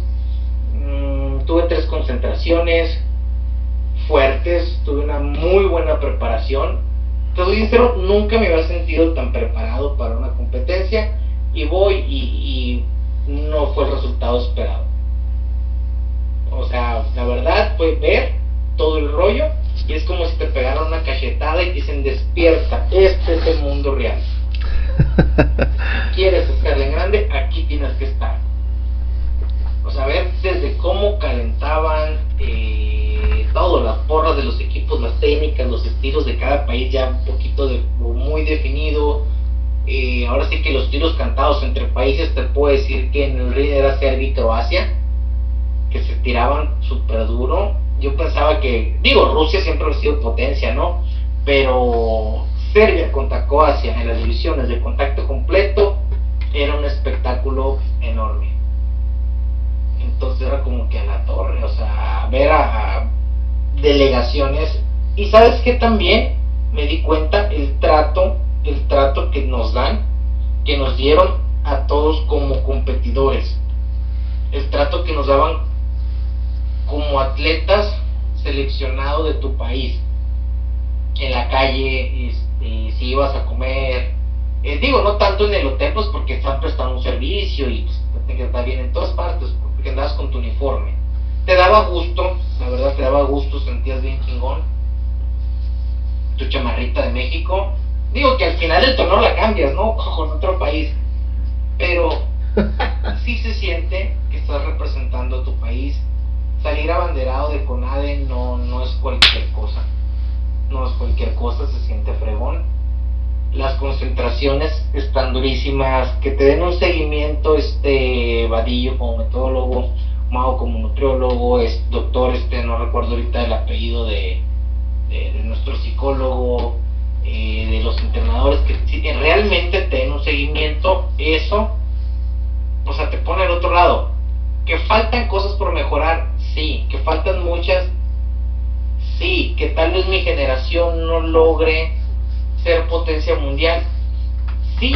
Mm, tuve tres concentraciones fuertes, tuve una muy buena preparación. Te soy sincero, nunca me había sentido tan preparado para una competencia y voy y, no fue el resultado esperado. O sea, la verdad fue ver todo el rollo y es como si te pegaran una cachetada y te dicen despierta, este es el mundo real. [LAUGHS] ¿Quieres estar en grande? Aquí tienes que estar. O sea, ver desde cómo calentaban eh, todo, las porras de los equipos, las técnicas, los estilos de cada país ya un poquito de, muy definido. Eh, ahora sí que los tiros cantados entre países, te puedo decir que en el ring era Serbia y Croacia, que se tiraban súper duro. Yo pensaba que, digo, Rusia siempre ha sido potencia, ¿no? Pero Serbia contra Croacia en las divisiones de contacto completo era un espectáculo enorme. Entonces era como que a la torre, o sea, ver a, delegaciones. Y sabes que también me di cuenta el trato, el trato que nos dan, que nos dieron a todos como competidores. El trato que nos daban como atletas seleccionados de tu país. En la calle, este, si ibas a comer, eh, digo, no tanto en el hotel, pues porque están prestando un servicio y pues, te que estar bien en todas partes, porque andabas con tu uniforme. Te daba gusto, la verdad te daba gusto, sentías bien chingón. Tu chamarrita de México. Digo que al final el torneo la cambias, ¿no? [LAUGHS] Con otro país. Pero [LAUGHS] sí se siente que estás representando a tu país. Salir abanderado de CONADE no, no es cualquier cosa no es cualquier cosa, se siente fregón. Las concentraciones están durísimas, que te den un seguimiento, este Vadillo como metodólogo, Mao como nutriólogo, es doctor, este no recuerdo ahorita el apellido de, de, nuestro psicólogo, eh, de los entrenadores, que realmente te den un seguimiento, eso, o sea, te pone al otro lado. Que faltan cosas por mejorar, sí, que faltan muchas, sí, que tal vez mi generación no logre ser potencia mundial. Sí,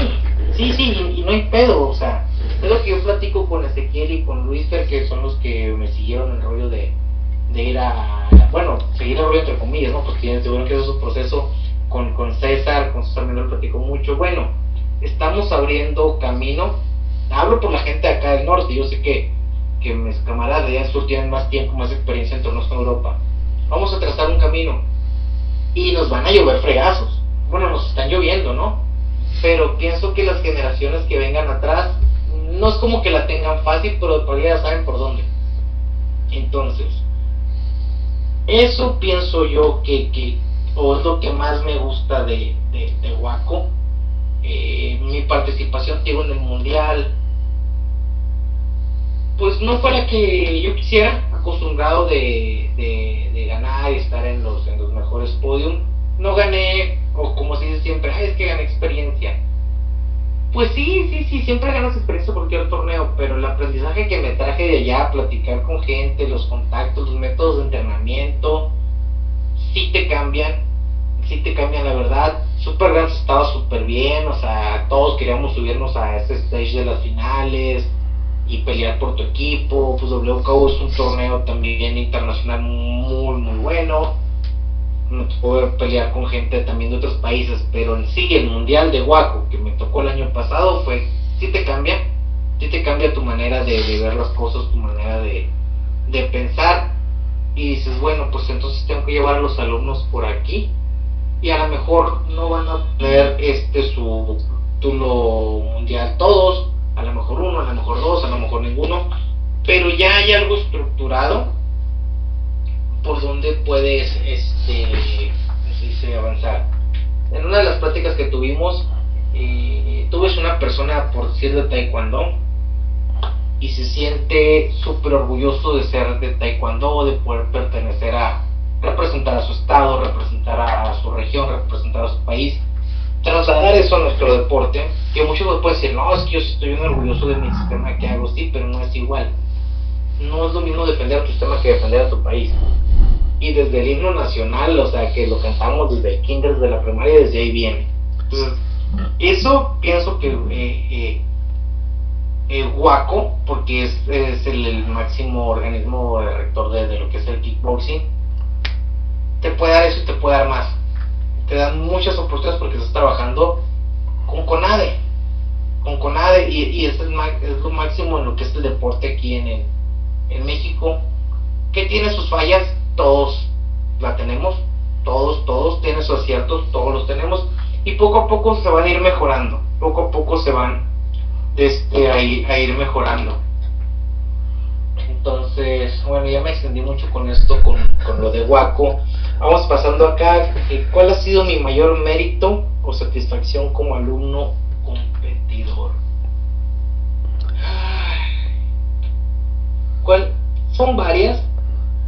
sí, sí, y, no hay pedo, o sea, es lo que yo platico con Ezequiel y con Luis que son los que me siguieron el rollo de, ir a, bueno, seguir el rollo entre comillas, ¿no? Porque tienen seguro que es su proceso con, con César, con César me lo platico mucho. Bueno, estamos abriendo camino. Hablo por la gente de acá del norte, yo sé que, que mis camaradas de sur tienen más tiempo, más experiencia en torno a Europa vamos a trazar un camino y nos van a llover fregazos. Bueno, nos están lloviendo, ¿no? Pero pienso que las generaciones que vengan atrás no es como que la tengan fácil, pero todavía ya saben por dónde. Entonces, eso pienso yo que, que es lo que más me gusta de, de, de Waco. Eh, mi participación, digo, en el mundial, pues no fuera que yo quisiera, acostumbrado de, de, ganar y estar en los, en los mejores podium, no gané, o como se dice siempre, es que gané experiencia. Pues sí, sí, sí, siempre ganas experiencia por cualquier torneo, pero el aprendizaje que me traje de allá, platicar con gente, los contactos, los métodos de entrenamiento, sí te cambian, sí te cambian la verdad. Supergirls estaba súper bien, o sea, todos queríamos subirnos a ese stage de las finales y pelear por tu equipo. Pues WKO es un torneo también internacional muy, muy bueno. No poder pelear con gente también de otros países, pero en sí el mundial de Waco que me tocó el año pasado fue, sí te cambia, sí te cambia tu manera de, ver las cosas, tu manera de, de pensar y dices, bueno, pues entonces tengo que llevar a los alumnos por aquí y a lo mejor no van a tener este su título mundial todos, a lo mejor uno, a lo mejor dos, a lo mejor ninguno, pero ya hay algo estructurado por donde puedes este avanzar. En una de las pláticas que tuvimos, eh, una persona por decir de taekwondo y se siente súper orgulloso de ser de taekwondo, de poder pertenecer a, representar a su estado, representar a, su región, representar a su país, trasladar eso a nuestro deporte, que muchos nos pueden decir, no, es que yo estoy muy orgulloso de mi sistema que hago, sí, pero no es igual. No es lo mismo defender a tu sistema que defender a tu país. Y desde el himno nacional, o sea, que lo cantamos desde el kinder, desde la primaria, desde ahí viene. Entonces, eso pienso que eh, eh, Waco, porque es, el, máximo organismo rector de, de lo que es el kickboxing, te puede dar eso y te puede dar más. Te dan muchas oportunidades porque estás trabajando con CONADE. Con CONADE y, y es, es lo máximo en lo que es el deporte aquí en, en México. Que tiene sus fallas, todos la tenemos, todos, todos tienen sus aciertos, todos los tenemos. Y poco a poco se van a ir mejorando, poco a poco se van este, a, ir, a ir mejorando. Entonces, bueno, ya me extendí mucho con esto, con, con lo de Waco. Vamos pasando acá. ¿Cuál ha sido mi mayor mérito o satisfacción como alumno competidor? ¿Cuál? Son varias.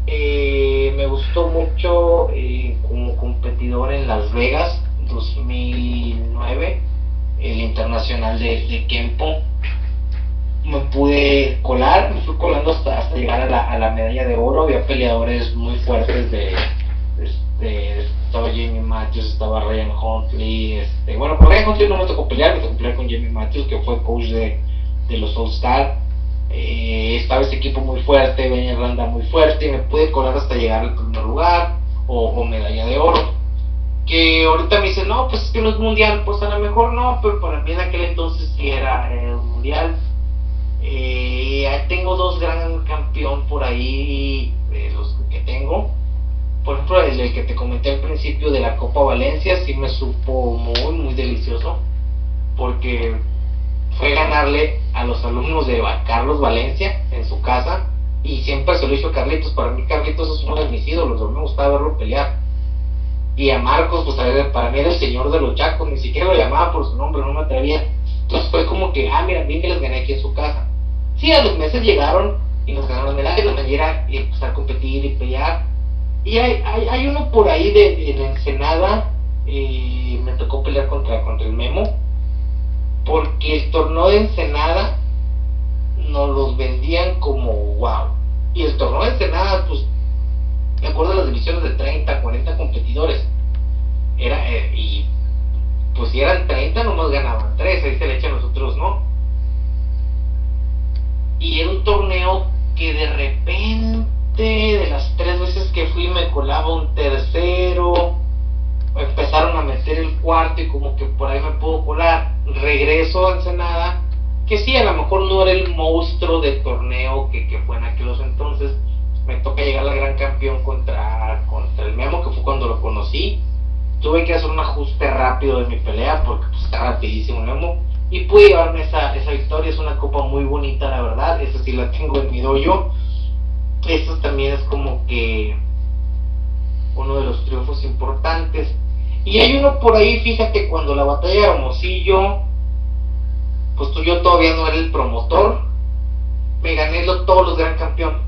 Eh, me gustó mucho eh, como competidor en Las Vegas 2009, el internacional de, de Kempo me pude colar, me fui colando hasta, hasta llegar a la, a la, medalla de oro. Había peleadores muy fuertes de, este, estaba Jamie Matthews, estaba Ryan Huntley, este, bueno, con Ryan Huntley no me tocó pelear, me tocó pelear con Jamie Matthews, que fue coach de, de los All Star. Eh, estaba ese equipo muy fuerte, venía Irlanda muy fuerte, y me pude colar hasta llegar al primer lugar o, medalla de oro que ahorita me dicen, no, pues es que no es mundial, pues a lo mejor no, pero para mí en aquel entonces sí era el mundial. Eh, tengo dos gran campeón por ahí, de los que tengo. Por ejemplo, el, que te comenté al principio de la Copa Valencia, sí me supo muy, muy delicioso. Porque fue ganarle a los alumnos de Carlos Valencia en su casa. Y siempre se lo hizo Carlitos. Para mí, Carlitos es uno de mis ídolos. me gustaba verlo pelear. Y a Marcos, pues para mí era el señor de los chacos. Ni siquiera lo llamaba por su nombre, no me atrevía. Entonces fue como que, ah, mira, bien que les gané aquí en su casa. Sí, a los meses llegaron y nos ganaron medallas, y empezar a competir y pelear. Y hay, hay, hay uno por ahí de, de la Ensenada, eh, me tocó pelear contra, contra el Memo, porque el torneo de Ensenada nos los vendían como wow. Y el torneo de Ensenada, pues, me acuerdo de las divisiones de 30, 40 competidores. Era, eh, y pues si eran 30, nomás ganaban 3, ahí se le echan nosotros, ¿no? y era un torneo que de repente, de las tres veces que fui, me colaba un tercero, empezaron a meter el cuarto y como que por ahí me puedo colar, regreso a Ensenada, que sí, a lo mejor no era el monstruo de torneo que, que fue en aquellos entonces, me toca llegar al gran campeón contra, contra el Memo, que fue cuando lo conocí, tuve que hacer un ajuste rápido de mi pelea porque pues, está rapidísimo el Memo y pude llevarme esa, esa victoria. Es una copa muy bonita, la verdad. Esa sí la tengo en mi dojo. Esto también es como que uno de los triunfos importantes. Y hay uno por ahí, fíjate, cuando la batalla de Hermosillo, pues tú yo todavía no era el promotor. Me gané gané todos los gran campeón.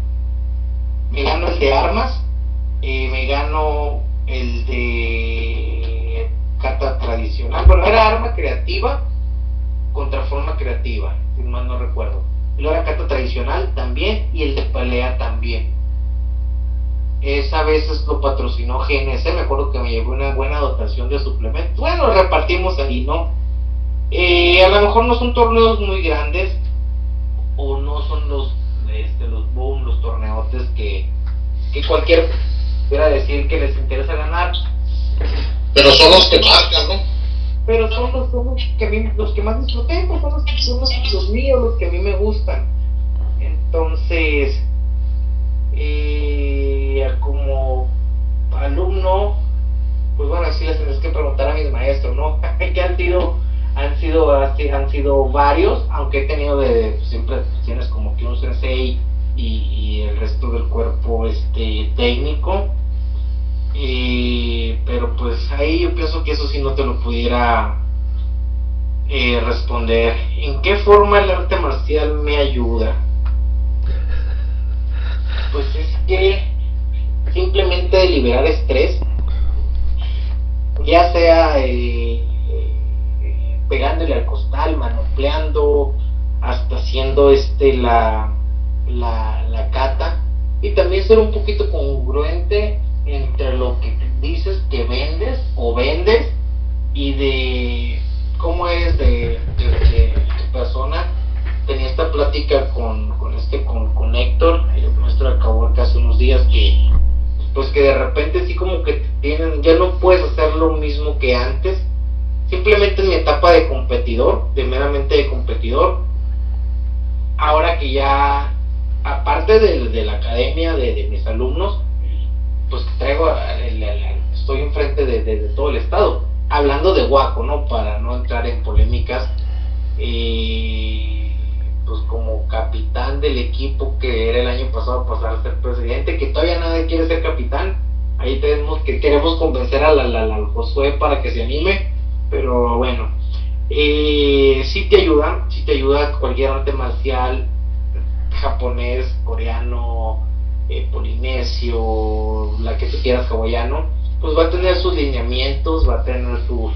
Me gano el de armas, eh, me gano el de carta tradicional. Bueno, era arma creativa contra forma creativa, si mal no recuerdo. Era carta tradicional también y el de pelea también. Esa vez lo patrocinó GNC, me acuerdo que me llevó una buena dotación de suplementos. Bueno, repartimos ahí, ¿no? Eh, a lo mejor no son torneos muy grandes o no son los este, los boom, los torneotes que, que cualquier quiera decir que les interesa ganar. Pero son los que marcan, ¿no? Pero son los, que a mí, los que más disfruté, pues son, los, son los, míos, los que a mí me gustan. Entonces, eh, como alumno, pues bueno, así les tendrás que preguntar a mis maestros, ¿no? [LAUGHS] que han sido, han sido, han sido varios, aunque he tenido de, siempre tienes como que un sensei y, y el resto del cuerpo este técnico. Y, pero pues ahí yo pienso que eso sí no te lo pudiera eh, responder. ¿En qué forma el arte marcial me ayuda? Pues es que simplemente liberar estrés, ya sea eh, eh, pegándole al costal, manopleando, hasta haciendo este la, la, la cata, y también ser un poquito congruente entre lo que dices que vendes o vendes y de cómo eres de, de, tu persona. Tenía esta plática con, con este con, con Héctor, el maestro de Caborca, hace unos días que pues que de repente sí como que tienen, ya no puedes hacer lo mismo que antes. Simplemente en mi etapa de competidor, de meramente de competidor, ahora que ya, aparte de, de la academia, de, de mis alumnos, pues traigo, el, estoy enfrente de, todo el estado, hablando de Guaco, ¿no? Para no entrar en polémicas, y pues como capitán del equipo que era el año pasado pasar a ser presidente, que todavía nadie quiere ser capitán, ahí tenemos que queremos convencer al, al, al Josué para que se anime, pero bueno, eh, sí te ayuda, sí te ayuda cualquier arte marcial, japonés, coreano, eh, polinesio, la que tú quieras, hawaiano, pues va a tener sus lineamientos, va a tener sus,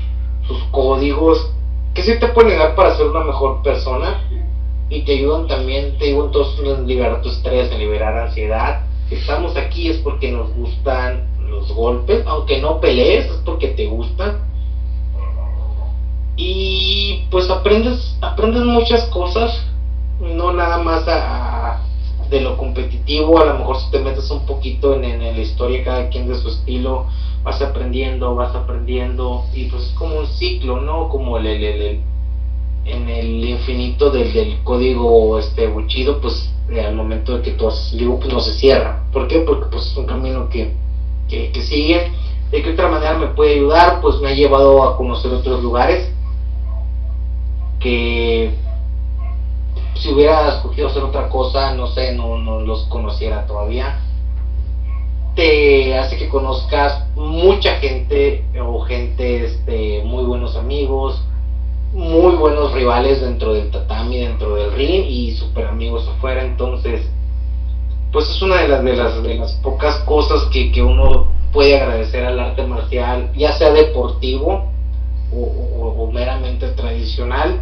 sus códigos, que sí te pueden ayudar para ser una mejor persona y te ayudan también, te ayudan todos en liberar tu estrés, en liberar ansiedad. Si estamos aquí es porque nos gustan los golpes, aunque no pelees, es porque te gustan. Y pues aprendes, aprendes muchas cosas, no nada más a, a de lo competitivo, a lo mejor si te metes un poquito en, en, la historia, cada quien de su estilo, vas aprendiendo, vas aprendiendo, y pues es como un ciclo, ¿no? Como el, el, el, el en el infinito del, del código este buchido, pues eh, al momento de que tú haces pues no se cierra. ¿Por qué? Porque pues es un camino que, que, que sigue. ¿De qué otra manera me puede ayudar? Pues me ha llevado a conocer otros lugares que si hubiera escogido hacer otra cosa, no sé, no, no los conociera todavía. Te hace que conozcas mucha gente o gente, este, muy buenos amigos, muy buenos rivales dentro del tatami, dentro del ring y super amigos afuera. Entonces, pues es una de las, de las, de las pocas cosas que, que uno puede agradecer al arte marcial, ya sea deportivo o, meramente tradicional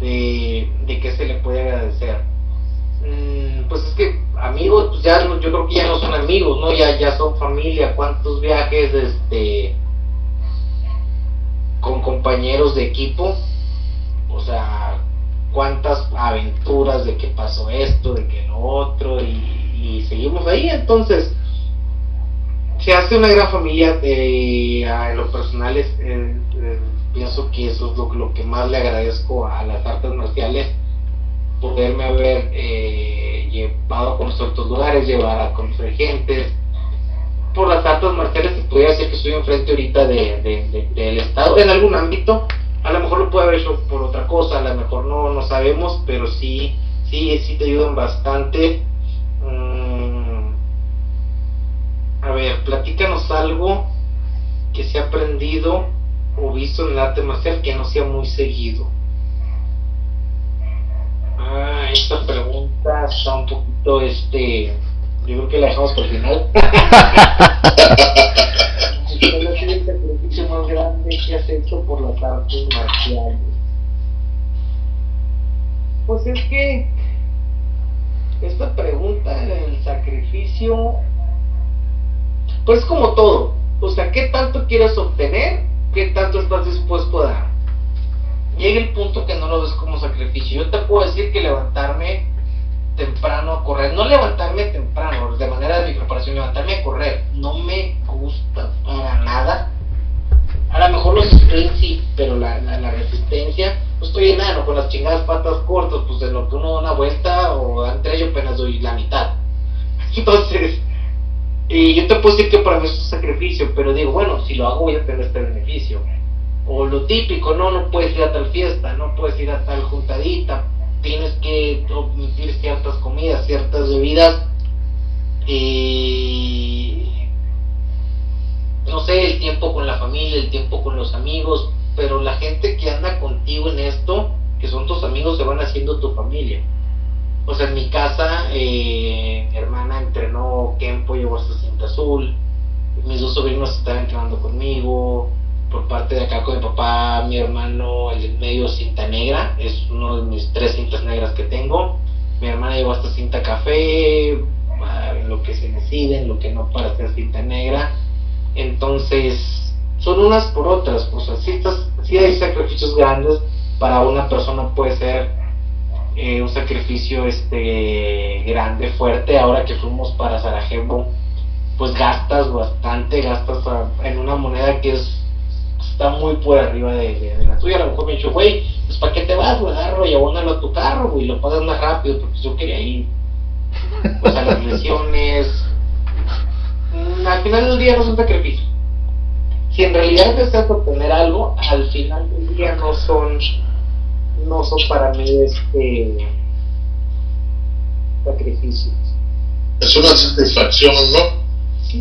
de, de qué se le puede agradecer. Mm, pues es que amigos, pues ya yo creo que ya no son amigos, ¿no? Ya, ya son familia, cuántos viajes este con compañeros de equipo, o sea, cuántas aventuras de que pasó esto, de que lo otro, y, seguimos ahí, entonces se hace una gran familia de, a, en lo personal eh, eh, pienso que eso es lo, lo, que más le agradezco a las artes marciales, poderme haber eh, llevado a conocer otros lugares, llevar a conocer gente. Por las artes marciales, se podría decir que estoy enfrente ahorita de, de, de, del Estado, en algún ámbito. A lo mejor lo puede haber hecho por otra cosa, a lo mejor no, no sabemos, pero sí, sí, sí te ayudan bastante. Mm, a ver, platícanos algo que se ha aprendido o visto en el arte marcial que no sea muy seguido? Ah, esta pregunta está un poquito este, yo creo que la dejamos por el final. [LAUGHS] ¿Cuál ha sido el sacrificio más grande que has hecho por las artes marciales? Pues es que esta pregunta del sacrificio, pues como todo, o sea, ¿qué tanto quieres obtener? ¿Qué tanto estás dispuesto a dar? Llega el punto que no lo ves como sacrificio. Yo te puedo decir que levantarme temprano a correr, no levantarme temprano, de manera de mi preparación, levantarme a correr, no me gusta para nada. A lo mejor los sprints sí, pero la, la, resistencia, pues estoy enano con las chingadas patas cortas, pues de lo que uno da una vuelta o entre ellos apenas doy la mitad. [LAUGHS] Entonces, y yo te puedo decir que para mí es un sacrificio, pero digo, bueno, si lo hago voy a tener este beneficio. O lo típico, no, no puedes ir a tal fiesta, no puedes ir a tal juntadita, tienes que omitir ciertas comidas, ciertas bebidas. Y no sé, el tiempo con la familia, el tiempo con los amigos, pero la gente que anda contigo en esto, que son tus amigos, se van haciendo tu familia. O sea, en mi casa, eh, mi hermana entrenó Kempo, llevó hasta cinta azul, mis dos sobrinos están entrenando conmigo, por parte de acá con mi papá, mi hermano, el medio cinta negra, es uno de mis tres cintas negras que tengo. Mi hermana llevó hasta cinta café, lo que se decide, lo que no para hacer cinta negra. Entonces, son unas por otras, o sea, sí, hay sacrificios grandes, para una persona puede ser eh, un sacrificio este grande, fuerte. Ahora que fuimos para Sarajevo, pues gastas bastante, gastas en una moneda que es está muy por arriba de, la tuya. A lo mejor me dicho, güey, pues ¿para qué te vas? Lo agarro y abónalo a tu carro, güey, lo pagas más rápido, porque yo quería ir. Pues a las lesiones. Mm, al final del día no es un sacrificio. Si en realidad deseas obtener algo, al final del día no son, no son para mí este sacrificios. Es una satisfacción, ¿no?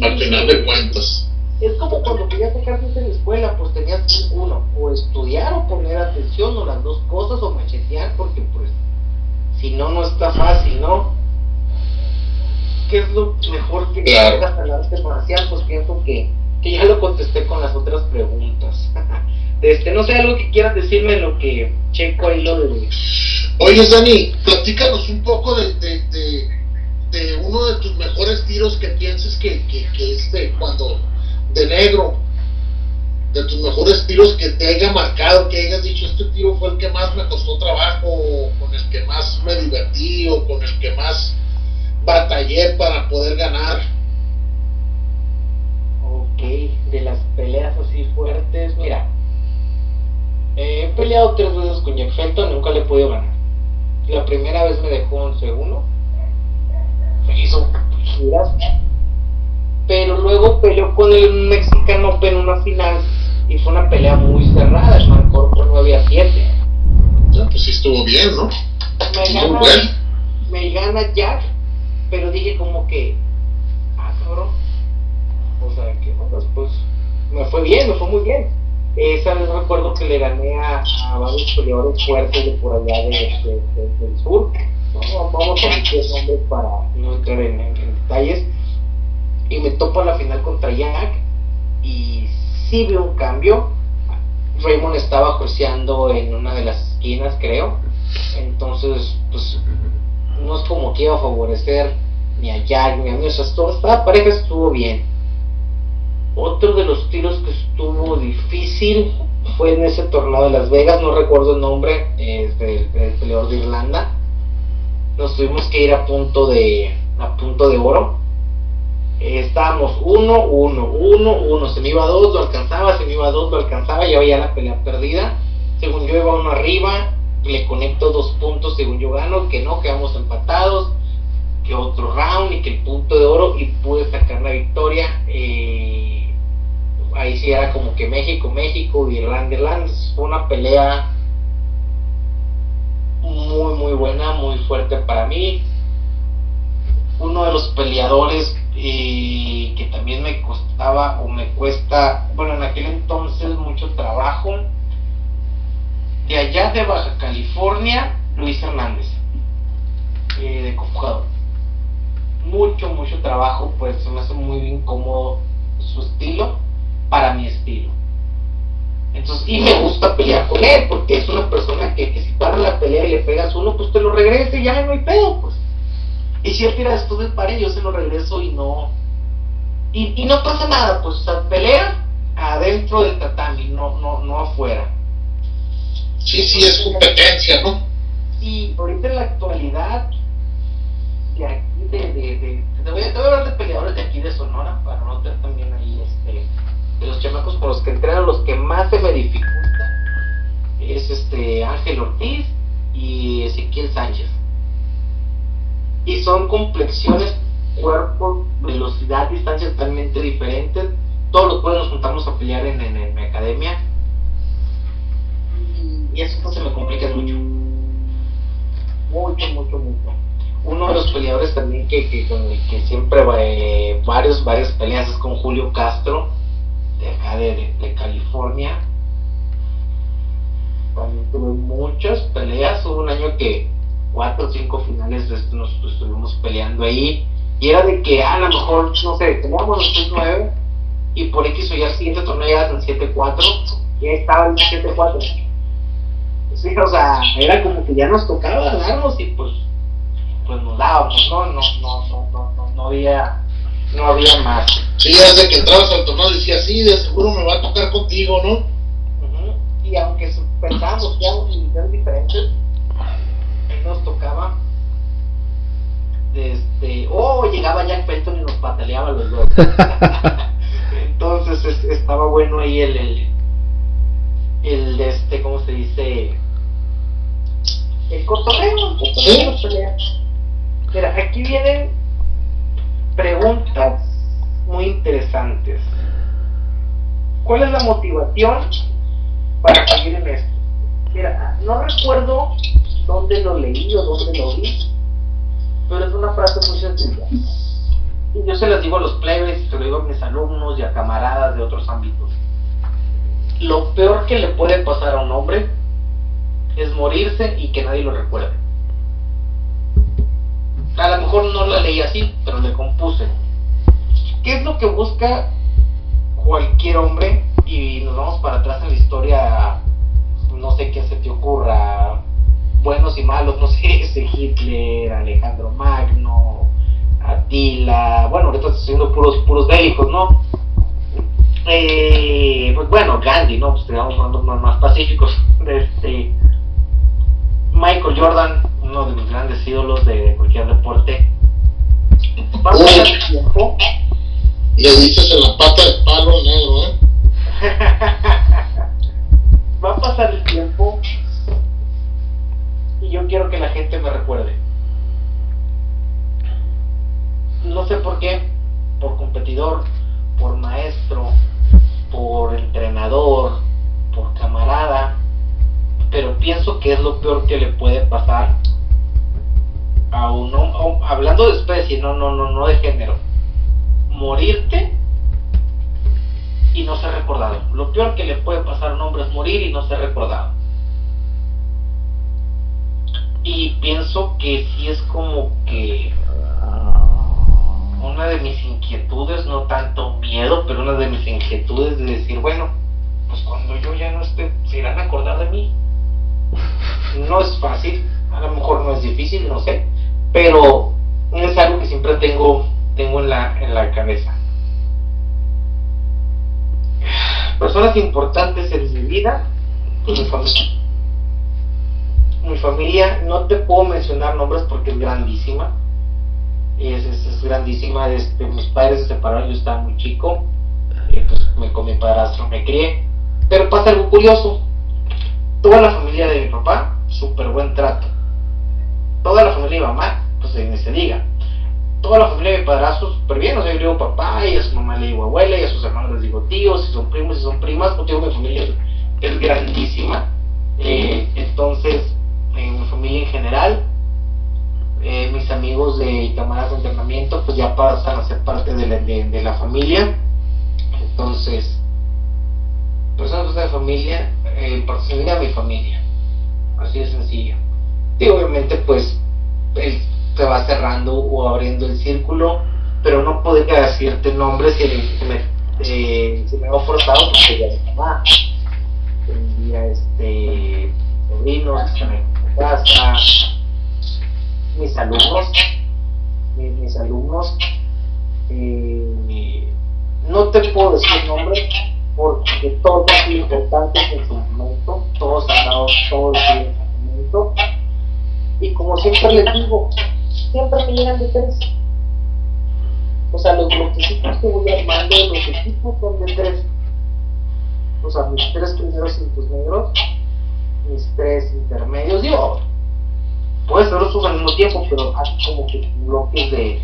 al final de cuentas es como cuando querías sacar en la escuela, pues tenías uno, o estudiar o poner atención, o las dos cosas, o machetear, porque pues si no, no está fácil, ¿no? ¿Qué es lo mejor que hagas al arte marcial? Pues pienso que, que ya lo contesté con las otras preguntas. [LAUGHS] este, no sé, algo que quieras decirme lo que checo ahí lo de... Oye, Dani, platícanos un poco de, de, de, uno de tus mejores tiros que pienses que, que, que este, cuando de negro, de tus mejores tiros que te haya marcado, que hayas dicho, este tiro fue el que más me costó trabajo, o con el que más me divertí, o con el que más batallé para poder ganar. Ok, de las peleas así fuertes, mira, he peleado tres veces con Jack Felton, nunca le he podido ganar. La primera vez me dejó 11-1, me hizo giras pero luego peleó con el mexicano en una final y fue una pelea muy cerrada, el marcó por 9 a 7. Ya, pues sí estuvo bien, ¿no? Me gana, me gana Jack, pero dije como que, ah, cabrón. Pues me fue bien, me fue muy bien. Esa vez recuerdo que le gané a, varios peleadores fuertes de por allá de, del sur. vamos a decir nombres para no entrar en detalles y me topo a la final contra Jack y sí veo un cambio. Raymond estaba juiciando en una de las esquinas, creo. Entonces, pues no es como que iba a favorecer ni a Jack ni a mí. O sea, esta pareja estuvo bien. Otro de los tiros que estuvo difícil fue en ese torneo de Las Vegas, no recuerdo el nombre, es del, peleador de Irlanda. Nos tuvimos que ir a punto de a punto de oro. Estábamos uno, uno, uno, uno, se me iba dos, lo alcanzaba, se me iba dos, lo alcanzaba, ya veía la pelea perdida, según yo iba uno arriba, le conecto dos puntos, según yo gano, que no, quedamos empatados, que otro round y que el punto de oro y pude sacar la victoria, eh, ahí sí era como que México, México Irlanda, Irlanda, fue una pelea muy, muy buena, muy fuerte para mí, uno de los peleadores y que también me costaba o me cuesta, bueno, en aquel entonces mucho trabajo. De allá de Baja California, Luis Hernández, eh, de conjugador. mucho, mucho trabajo, pues se me hace muy incómodo su estilo para mi estilo. Entonces, y me gusta pelear con él, porque es una persona que, si para la pelea y le pegas uno, pues te lo regrese y ya no hay pedo, pues. Y si él tira después del pare, yo se lo regreso y no. Y, y no pasa nada, pues, o sea, pelea adentro del tatami, no, no, no afuera. Sí, sí, es competencia, ¿no? Y ahorita en la actualidad, de aquí, de, de, te, voy a, hablar de peleadores de aquí de Sonora, para no tener también ahí, este, los chamacos con los que entrenan, los que más se me dificulta, es este Ángel Ortiz y Ezequiel Sánchez. Y son complexiones, cuerpo, velocidad, distancia totalmente diferentes. Todos los jueves nos juntamos a pelear en, en, mi academia. Y eso se me complica mucho. Mucho, mucho, mucho. Uno de los peleadores también que, que, que siempre eh, varios, varias peleas es con Julio Castro, de acá de, California. También tuve muchas peleas. Hubo un año que cuatro o cinco finales de esto nos estuvimos peleando ahí. Y era de que a lo mejor, no sé, teníamos los 9 y por X o Y el siguiente torneo ya en 7-4 y ahí estaba el 7-4. Sí, o sea, era como que ya nos tocaba darnos y pues, pues nos dábamos, ¿no? No, no, no, no, no, no había, no había más. Sí, desde que entrabas al torneo decía, sí, de seguro me va a tocar contigo, ¿no? Y aunque pensábamos que éramos divisiones diferentes, nos tocaba este oh llegaba Jack Felton y nos pataleaba los dos. [LAUGHS] Entonces estaba bueno ahí el, el el este cómo se dice el cotorreo mira aquí vienen preguntas muy interesantes ¿cuál es la motivación para seguir en esto? mira no recuerdo dónde lo leí o dónde lo vi, pero es una frase muy sencilla. Y yo se las digo a los plebes, se lo digo a mis alumnos y a camaradas de otros ámbitos. Lo peor que le puede pasar a un hombre es morirse y que nadie lo recuerde. A lo mejor no lo leí así, pero le compuse. ¿Qué es lo que busca cualquier hombre? Y nos vamos para atrás en la historia, no sé qué se te ocurra, buenos y malos, no [LAUGHS] sé, ese Hitler, Alejandro Magno, Atila, bueno, ahorita estoy haciendo puros, puros bélicos, ¿no? Eh, pues bueno, Gandhi, ¿no? Pues digamos más, más pacíficos. [LAUGHS] Este, Michael Jordan, uno de mis grandes ídolos de cualquier deporte. Va a pasar el tiempo. Le dices en la pata de palo negro, ¿eh? [LAUGHS] Va a pasar el tiempo y yo quiero que la gente me recuerde. No sé por qué, por competidor, por maestro, por entrenador, por camarada, pero pienso que es lo peor que le puede pasar a uno, hablando de especie, no, no, no, no de género, morirte y no ser recordado. Lo peor que le puede pasar a un hombre es morir y no ser recordado. Y pienso que sí es como que una de mis inquietudes, no tanto miedo, pero una de mis inquietudes de decir, bueno, pues cuando yo ya no esté, se irán a acordar de mí. No es fácil, a lo mejor no es difícil, no sé, pero es algo que siempre tengo, tengo en, la, en la cabeza. Personas importantes en mi vida y mi familia mi familia, no te puedo mencionar nombres porque es grandísima. Es, es, grandísima. Este, mis padres se separaron, yo estaba muy chico. Eh, pues me, con mi padrastro me crié. Pero pasa algo curioso. Toda la familia de mi papá, súper buen trato. Toda la familia de mi mamá, pues ni se diga. Toda la familia de mi padrastro, súper bien. O sea, yo le digo papá, y a su mamá le digo abuela, y a sus hermanos les digo tíos, si son primos, si son primas. Porque mi familia es grandísima. Eh, entonces, en mi familia en general. Eh, mis amigos de camaradas de entrenamiento pues ya pasan a ser parte de la, de, la familia. Entonces, personas de familia, eh, a mi familia. Así de sencillo. Y obviamente pues el se va cerrando o abriendo el círculo, pero no podría decirte nombres si me, eh, me ha forzado porque ya mi mamá. Tendría este sobrinos que están en casa, mis alumnos, mis, alumnos. Eh, no te puedo decir nombres porque todos han sido importantes en su momento, todos han dado todo en su momento. Y como siempre les digo, siempre me llegan de tres. O sea, los bloquecitos que voy armando, los equipos son de tres. O sea, mis tres primeros cintos negros, mis tres intermedios, digo, puedes hacerlos al mismo tiempo, pero hay como que bloques de,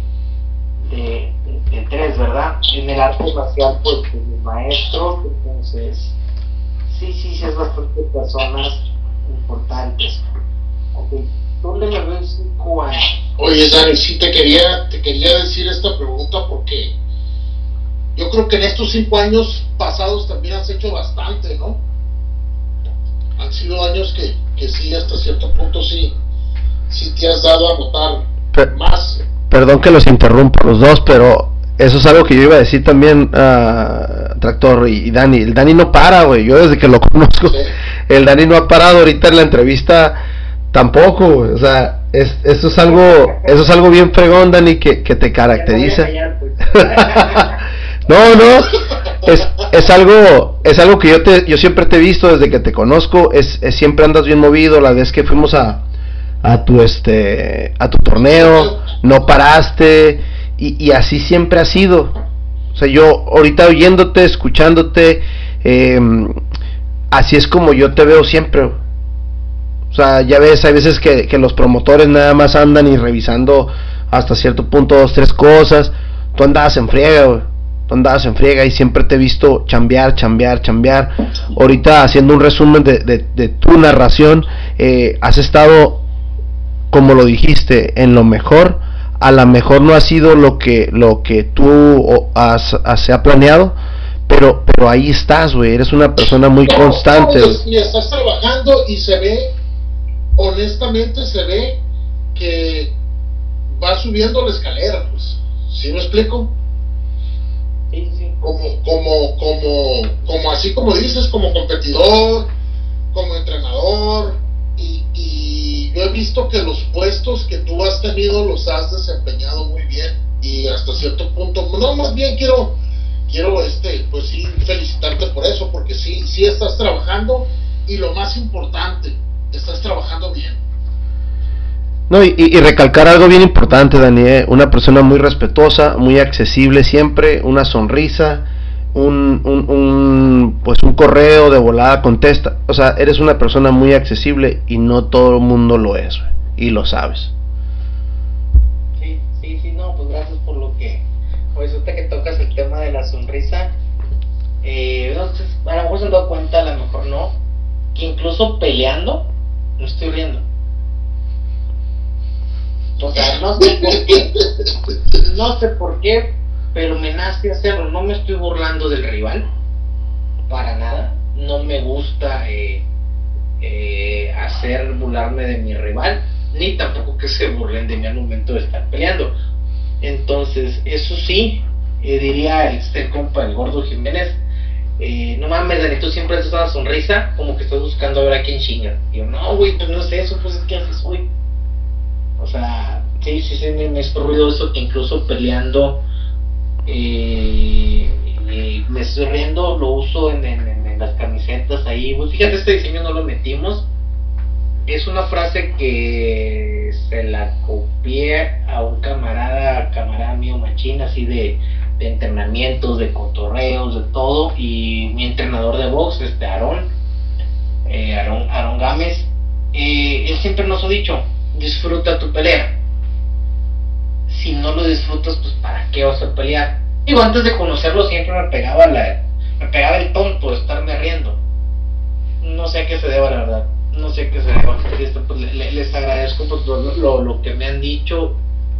de, de, tres, ¿verdad? En el arte marcial, pues, de mi maestro, entonces, sí, sí, sí, es bastante personas importantes. Ok, ¿dónde me veo en cinco años? Oye, Dani, sí te quería, te quería decir esta pregunta porque yo creo que en estos cinco años pasados también has hecho bastante, ¿no? Han sido años que, que sí, hasta cierto punto sí, sí te has dado a notar más. Perdón que los interrumpa los dos, pero eso es algo que yo iba a decir también, a Tractor y, Dani. El Dani no para, güey. Yo desde que lo [LAUGHS] conozco, el Dani no ha parado ahorita en la entrevista tampoco, O sea, es, eso es algo, eso es algo bien fregón, Dani, que, que te caracteriza. Pues. [LAUGHS] no, no. Es, es algo, es algo que yo te, yo siempre te he visto desde que te conozco. Es, es siempre andas bien movido. La vez que fuimos a, a tu este a tu torneo, no paraste y, así siempre ha sido. O sea, yo ahorita oyéndote, escuchándote, em, así es como yo te veo siempre. O sea, ya ves, hay veces que, que los promotores nada más andan y revisando hasta cierto punto dos, tres cosas. Tú andabas en friega, Tú andabas en friega y siempre te he visto chambear, chambear, chambear. Ahorita haciendo un resumen de, de, tu narración, eh, has estado como lo dijiste, en lo mejor, a lo mejor no ha sido lo que, lo que tú has, se ha planeado, pero, pero ahí estás, güey, eres una persona muy constante. y estás trabajando y se ve, honestamente se ve que va subiendo la escalera, pues, ¿sí me explico? Como, como, como, como así como dices, como competidor, como entrenador, y, yo he visto que los puestos que tú has tenido los has desempeñado muy bien y hasta cierto punto, no, más bien quiero, quiero este, pues sí, felicitarte por eso, porque sí, sí estás trabajando y lo más importante, estás trabajando bien. No, y, y, recalcar algo bien importante, Daniel, una persona muy respetuosa, muy accesible siempre, una sonrisa, un, un, pues un correo de volada contesta. O sea, eres una persona muy accesible y no todo el mundo lo es, y lo sabes. Sí, sí, sí, no, pues gracias por lo que, pues ahorita que tocas el tema de la sonrisa, eh, a lo mejor se han dado cuenta, a lo mejor no, que incluso peleando, no estoy riendo. O sea, no sé por qué, no sé por qué, pero me nace hacerlo. No me estoy burlando del rival, para nada. No me gusta eh, eh, hacer burlarme de mi rival, ni tampoco que se burlen de mí al momento de estar peleando. Entonces, eso sí, eh, diría este compa, el gordo Jiménez, no mames, Dani, tú siempre haces una sonrisa como que estás buscando a ver a quién chinga. Yo, no, güey, pues no es eso, pues es que haces hoy. O sea, sí, sí, sí, me, me es eso que incluso peleando y, me estoy riendo, lo uso en, en, las camisetas ahí. Pues fíjate, este diseño no lo metimos. Es una frase que se la copié a un camarada, camarada mío machín, así de, de entrenamientos, de cotorreos, de todo. Y mi entrenador de box, este Aarón, eh, Aarón, Gámez, eh, él siempre nos ha dicho, disfruta tu pelea si no lo disfrutas, pues ¿para qué vas a pelear? Digo, antes de conocerlo siempre me pegaba la, me pegaba el tonto de estarme riendo. No sé a qué se deba, la verdad. No sé a qué se deba. Pues, les agradezco por todo lo, lo, que me han dicho.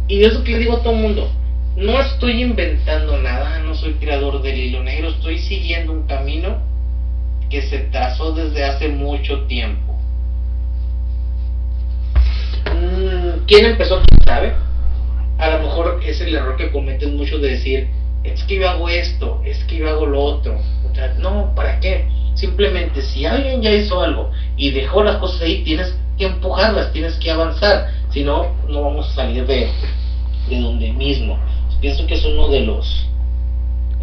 Y eso que le digo a todo el mundo. No estoy inventando nada, no soy creador del hilo negro, estoy siguiendo un camino que se trazó desde hace mucho tiempo. Mm, ¿Quién empezó? ¿Quién sabe? A lo mejor es el error que cometen muchos de decir, es que yo hago esto, es que yo hago lo otro. O sea, no, ¿para qué? Simplemente si alguien ya hizo algo y dejó las cosas ahí, tienes que empujarlas, tienes que avanzar. Si no, no vamos a salir de, de donde mismo. Pienso que es uno de los...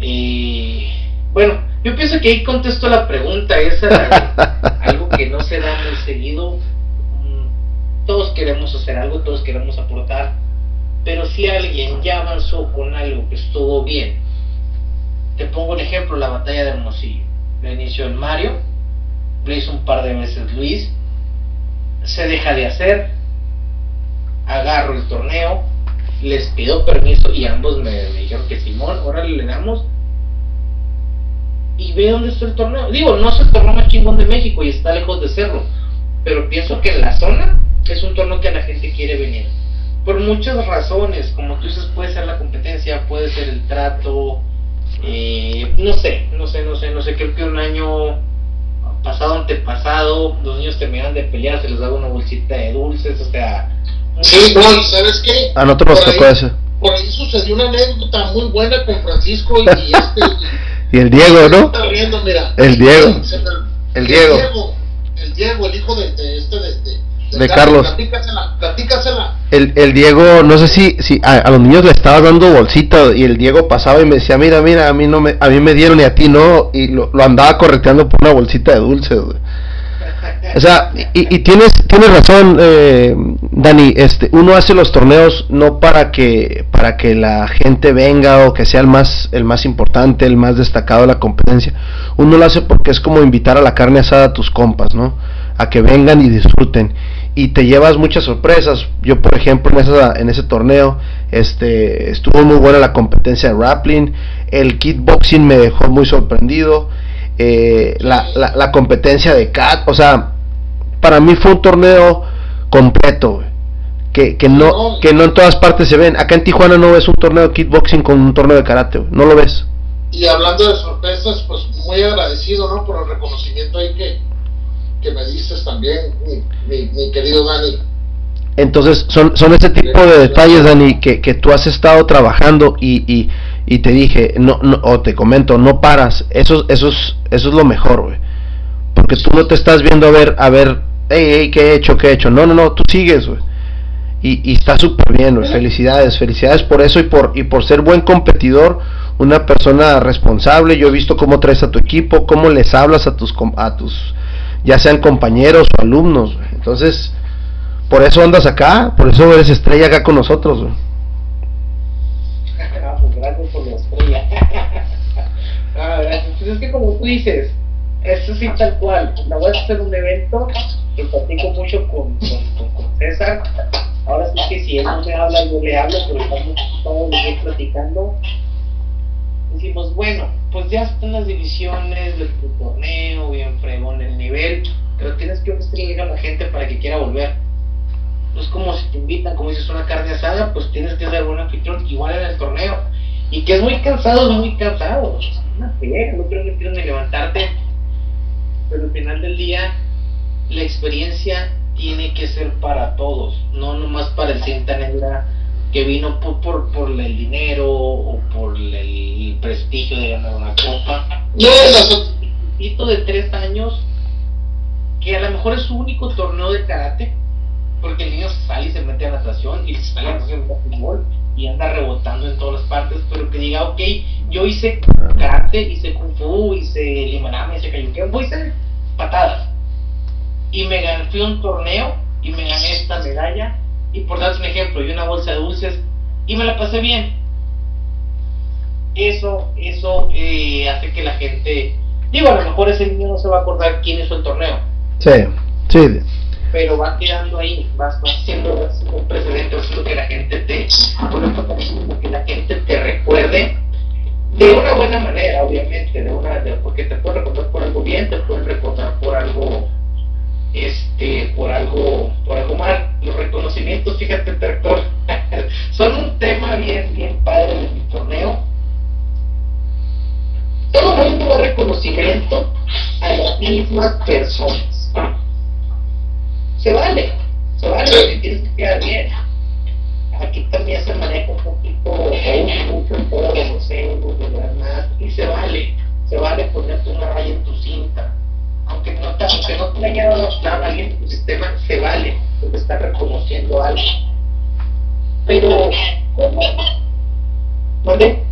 Eh, bueno, yo pienso que ahí contesto la pregunta, es [LAUGHS] algo que no se da muy seguido. Mm, todos queremos hacer algo, todos queremos aportar, pero si alguien ya avanzó con algo que estuvo bien, te pongo un ejemplo, la batalla de Hermosillo. La inició el Mario, lo hizo un par de veces Luis, se deja de hacer, agarro el torneo, les pido permiso y ambos me, dijeron que Simón, ahora le damos y ve dónde está el torneo. Digo, no es el torneo más chingón de México y está lejos de serlo, pero pienso que en la zona es un torneo que la gente quiere venir. Por muchas razones, como tú dices, puede ser la competencia, puede ser el trato, eh, no sé, no sé, no sé, no sé, creo que un año pasado, antepasado, los niños terminan de pelear, se les daba una bolsita de dulces, o sea... Sí, no, ¿sabes qué? A nosotros nos tocó eso. Por ahí sucedió una anécdota muy buena con Francisco y este... [LAUGHS] y el Diego, ¿no? El Diego. El Diego. El Diego, el hijo de, de este, de, de de Carlos. El, el Diego, no sé si, si a, los niños le estaba dando bolsita y el Diego pasaba y me decía, mira, mira, a mí no me, a mí me dieron y a ti no, y lo, andaba correteando por una bolsita de dulces, O sea, y, y, tienes, tienes razón, eh, Dani, este, uno hace los torneos no para que, para que la gente venga o que sea el más, el más importante, el más destacado de la competencia. Uno lo hace porque es como invitar a la carne asada a tus compas, ¿no? A que vengan y disfruten y te llevas muchas sorpresas. Yo, por ejemplo, en, esa, en ese torneo este, estuvo muy buena la competencia de grappling, el kickboxing me dejó muy sorprendido, eh, la, la, competencia de cat, o sea, para mí fue un torneo completo. Que, que, no, que no en todas partes se ven. Acá en Tijuana no ves un torneo de kickboxing con un torneo de karate, no lo ves. Y hablando de sorpresas, pues muy agradecido ¿no? por el reconocimiento ahí que, que me dices también, mi, querido Dani. Entonces, son, son ese tipo de detalles, Dani, que, que tú has estado trabajando y, y, y, te dije, no, no, o te comento, no paras. Eso, eso, es, eso es lo mejor, güey. Porque tú no te estás viendo a ver, a ver, hey, hey, ¿qué he hecho, qué he hecho? No, no, no, tú sigues, güey. Y, y está súper bien, güey. Felicidades, felicidades por eso y por, y por ser buen competidor, una persona responsable. Yo he visto cómo traes a tu equipo, cómo les hablas a tus, a tus ya sean compañeros o alumnos. Entonces, por eso andas acá, por eso eres estrella acá con nosotros. Ah, pues [LAUGHS] ah. Pues es que como tú dices, eso sí tal cual. La voy a hacer un evento que platico mucho con, con, con, César. Ahora sí que si él no me habla, yo le hablo, pero estamos todos bien platicando decimos, bueno, pues ya están las divisiones del torneo, bien fregón el nivel, pero tienes que ofrecerle a la gente para que quiera volver. No es como si te invitan, como dices, una carne asada, pues tienes que ser buen anfitrión, igual en el torneo. Y que es muy cansado, es muy cansado. Una no creo que tienes ni levantarte. Pero al final del día, la experiencia tiene que ser para todos, no nomás para el cinta negra que vino por, por, por el dinero o por el prestigio de ganar una copa. No, un de tres años que a lo mejor es su único torneo de karate, porque el niño sale y se mete a natación y sale a natación de fútbol y anda rebotando en todas las partes, pero que diga, ok, yo hice karate, hice kung fu, hice limaname, hice kayuken, hice patadas. Y me gané, fui a un torneo y me gané esta medalla y por darte un ejemplo, y una bolsa de dulces y me la pasé bien. Eso, eso eh, hace que la gente, digo, a lo mejor ese niño no se va a acordar quién hizo el torneo. Sí, sí. Pero va quedando ahí, vas, haciendo un precedente, haciendo que la gente te, que la gente te recuerde de una buena manera, obviamente, de una, porque te puede recordar por algo bien, te puede recordar por algo este, por algo, por algo mal. Los reconocimientos, fíjate, Tercor, [LAUGHS] son un tema bien, bien padre de mi torneo. Todo el mundo da reconocimiento a las mismas personas. Se vale, se vale, tienes que quedar bien. un poquito o mucho en todos los euros, más, y se vale, se vale ponerte una raya en tu cinta. Aunque no te, aunque no te haya dado alguien en tu sistema, se vale, porque está reconociendo algo. Pero, ¿cómo? ¿Mande?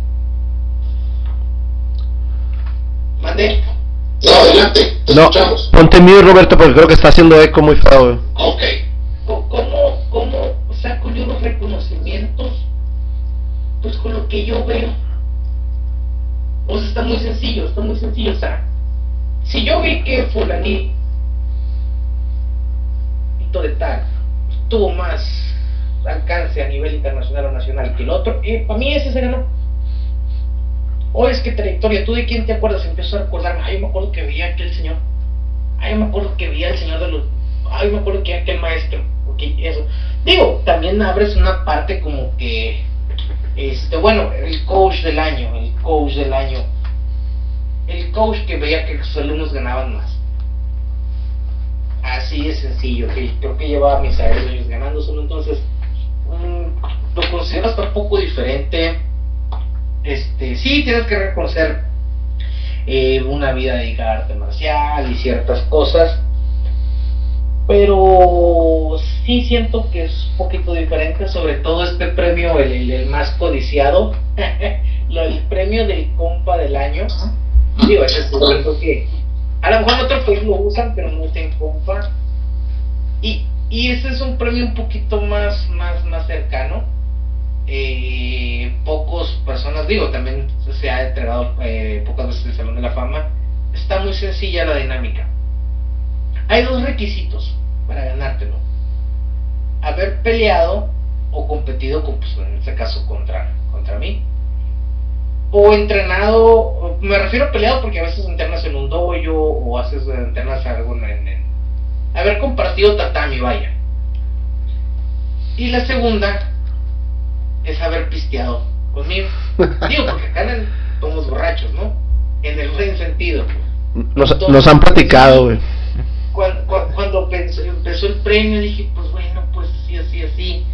¿Mande? No, adelante, te No, escuchamos. ponte mute Roberto porque creo que está haciendo eco muy feo. Ok. ¿Cómo, cómo saco yo los reconocimientos? Pues con lo que yo veo. O sea, está muy sencillo, está muy sencillo. O sea, si yo vi que fulanito de tal tuvo más alcance a nivel internacional o nacional que el otro, eh, para mí ese se ganó. O es que trayectoria, ¿tú de quién te acuerdas? Empiezo a recordar, ay, me acuerdo que veía aquel señor. Ay, me acuerdo que veía el señor de los ay, me acuerdo que aquel maestro, eso. Digo, también abres una parte como que, este, bueno, el coach del año, el coach del año, el coach que veía que sus alumnos ganaban más. Así es sencillo, que creo que llevaba mis años ganando solo, entonces, mm, lo considero hasta un poco diferente. Este, sí, tienes que reconocer eh, una vida dedicada a arte marcial y ciertas cosas, pero sí siento que es un poquito diferente, sobre todo este premio, el, el- más codiciado, [LAUGHS] el premio del compa del año. Digo, ese es algo que a lo mejor en otro país lo usan, pero no usan compa. Y, y ese es un premio un poquito más, más, más cercano. Eh, pocos personas, digo, también se ha entregado eh, pocas veces el Salón de la Fama. Está muy sencilla la dinámica. Hay dos requisitos para ganártelo. Haber peleado o competido, con, pues, en este caso, contra, contra mí. O entrenado, me refiero a peleado porque a veces entrenas en un dojo o haces entrenas algo en, en- haber compartido tatami, vaya. Y la segunda es haber pisteado conmigo. [LAUGHS] Digo, porque acá en somos borrachos, ¿no? En el buen sentido. Nos, nos han platicado, güey. Cuando, cuando, cuando pensó- empezó el premio dije, pues bueno, pues sí, así, así.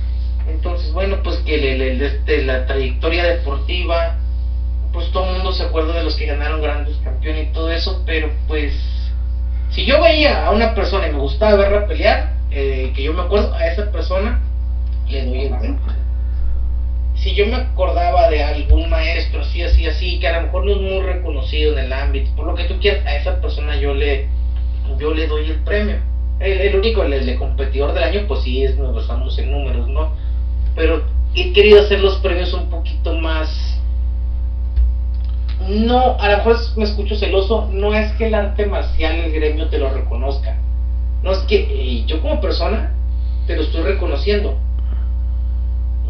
Entonces, bueno, pues que el- este, la trayectoria deportiva, pues todo el mundo se acuerda de los que ganaron grandes campeones y todo eso, pero pues si yo veía a una persona y me gustaba verla pelear, eh, que yo me acuerdo a esa persona, le doy el premio. Si yo me acordaba de algún maestro así, así, así, que a lo mejor no es muy reconocido en el ámbito, por lo que tú quieras, a esa persona yo le, yo le doy el premio. El, el único, el, el competidor del año, pues sí, es, nos basamos en números, ¿no? Pero he querido hacer los premios un poquito más... No, a lo mejor me escucho celoso, no es que el arte marcial, el gremio te lo reconozca. No es que yo como persona te lo estoy reconociendo.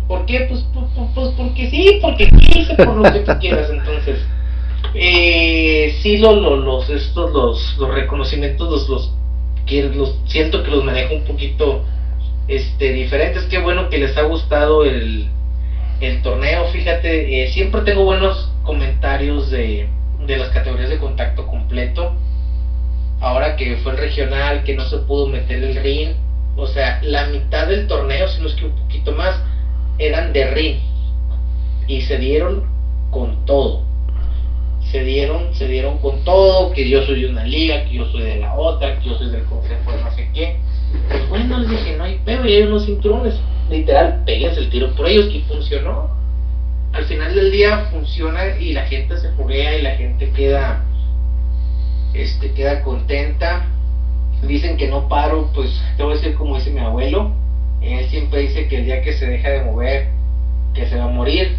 ¿Por qué? Pues, pues, pues, pues porque sí, porque quise, por lo que tú quieras, entonces. Eh, sí, lo, lo- los, estos, los, los reconocimientos, los, los, que los, siento que los manejo un poquito este, diferentes. Qué bueno que les ha gustado el, el torneo, fíjate, eh, siempre tengo buenos comentarios de, de las categorías de contacto completo. Ahora que fue el regional, que no se pudo meter el ring, o sea, la mitad del torneo, si no es que un poquito más, eran de ring y se dieron con todo. Se dieron, se dieron con todo, que yo soy de una liga, que yo soy de la otra, que yo soy del consejo de no sé qué. Bueno, les dije, no hay pedo, y hay unos cinturones. Literal, péguense el tiro por ellos y funcionó. Al final del día funciona y la gente se foguea y la gente queda este queda contenta. Dicen que no paro, pues te voy a decir como dice mi abuelo. Él siempre dice que el día que se deja de mover, que se va a morir.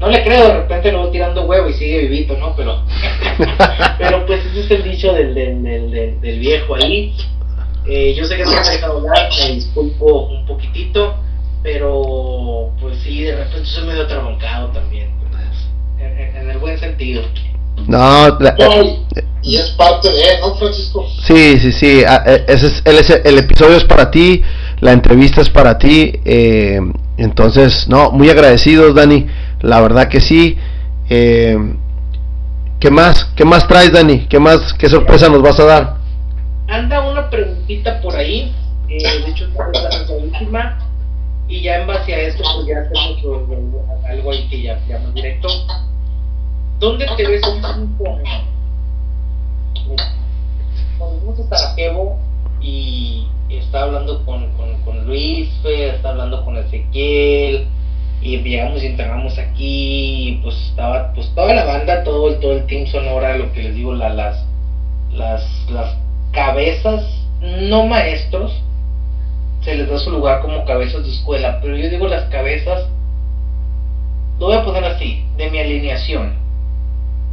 No le creo, de repente lo voy tirando huevo y sigue vivito, ¿no? Pero, [LAUGHS] pero pues ese es el dicho del, del, del- del viejo ahí. Eh, yo sé que no me ha dejado hablar, me disculpo un poquitito, pero pues sí, de repente soy medio trabancado también, pues, en, en- en el buen sentido. No, la- No, y, y es parte de, ¿no, Francisco? sí, sí, sí. ah, eh, Ese es, el, ese- el episodio es para ti, la entrevista es para ti. eh, entonces, no, muy agradecidos, Dani. La verdad que sí. Eh, ¿Qué más? ¿Qué más traes, Dani? ¿Qué más? ¿Qué sorpresa nos vas a dar? Anda una preguntita por ahí, eh, de hecho es la última, y ya en base a esto, pues ya hacemos algo ahí que ya llamo directo. ¿Dónde te ves en cinco? Cuando fuimos a Sarajevo y estaba hablando con, con, con Luis, estaba hablando con Ezequiel, y llegamos y entramos aquí, y pues estaba pues toda la banda, todo el, todo el team sonora, lo que les digo, la, las, las, las cabezas, no maestros, se les da su lugar como cabezas de escuela, pero yo digo las cabezas, lo voy a poner así, de mi alineación.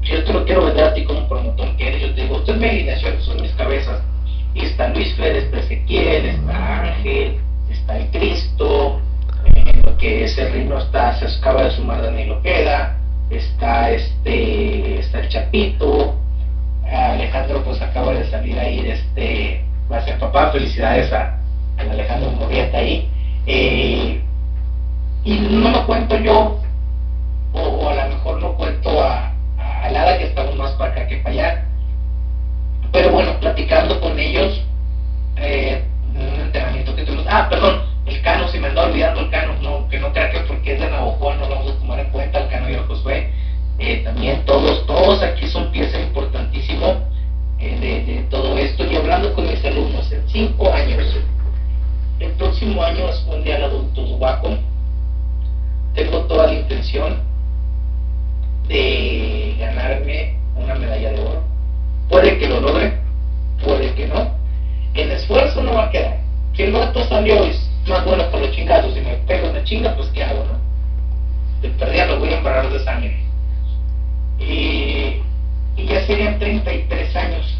Yo te lo quiero vender a ti como promotor que eres, yo te digo, usted es mi alineación, son mis cabezas. Y está Luis Férez, está Ezequiel, está Ángel, está el Cristo, eh, lo que ese ritmo está, se acaba de sumar Danilo Queda, está este, está el Chapito, Alejandro pues acaba de salir ahí, este, va a ser papá, felicidades a, Alejandro Morrieta ahí. Eh, y no lo cuento yo, o, a lo mejor no cuento a, a Lada, que estamos más para acá que para allá. Pero bueno, platicando con ellos, eh, un entrenamiento que tuvimos. Ah, perdón, el Cano, si me ando olvidando el Cano, no, que no crea que porque es de Navajo no lo vamos a tomar en cuenta, el Cano y el Josué. Eh, también todos, todos aquí son pieza importantísimo eh, de, todo esto. Y hablando con mis alumnos, en cinco años, el próximo año es Mundial Adultos Guaco. Tengo toda la intención de ganarme una medalla de oro. Puede que lo logre, puede que no. El esfuerzo no va a quedar. Si el vato salió es más bueno para los chingados y me pego una chinga, pues ¿qué hago, no? De perdida lo voy a embarrar de sangre. Y, ya serían 33 años.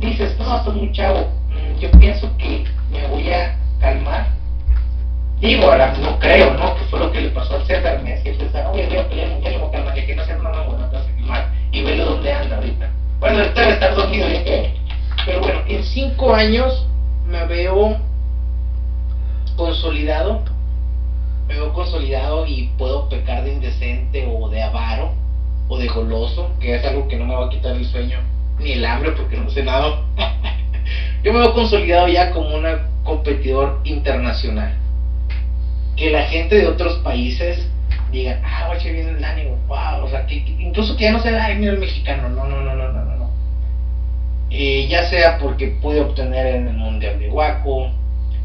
Dices, no, estás muy chavo. Mm, yo pienso que me voy a calmar. Digo, ahora no creo, ¿no? Que fue lo que le pasó al César. Me decía, César, oye, voy a pelear mundial, voy a calmar, que no sea una buena, te vas a calmar. Y velo dónde anda ahorita. Bueno, ahorita debe estar dormido. Pero bueno, en cinco años me veo consolidado. Me veo consolidado y puedo pecar de indecente o de avaro o de goloso, que es algo que no me va a quitar el sueño ni el hambre porque no sé nada. [LAUGHS] Yo me veo consolidado ya como un competidor internacional. Que la gente de otros países diga, ah, guache, viene el ánimo, wow, o sea, que, incluso que ya no sea, ay, mira el mexicano, no, no, no, no, no, no. Eh, ya sea porque pude obtener en el Mundial de Guaco,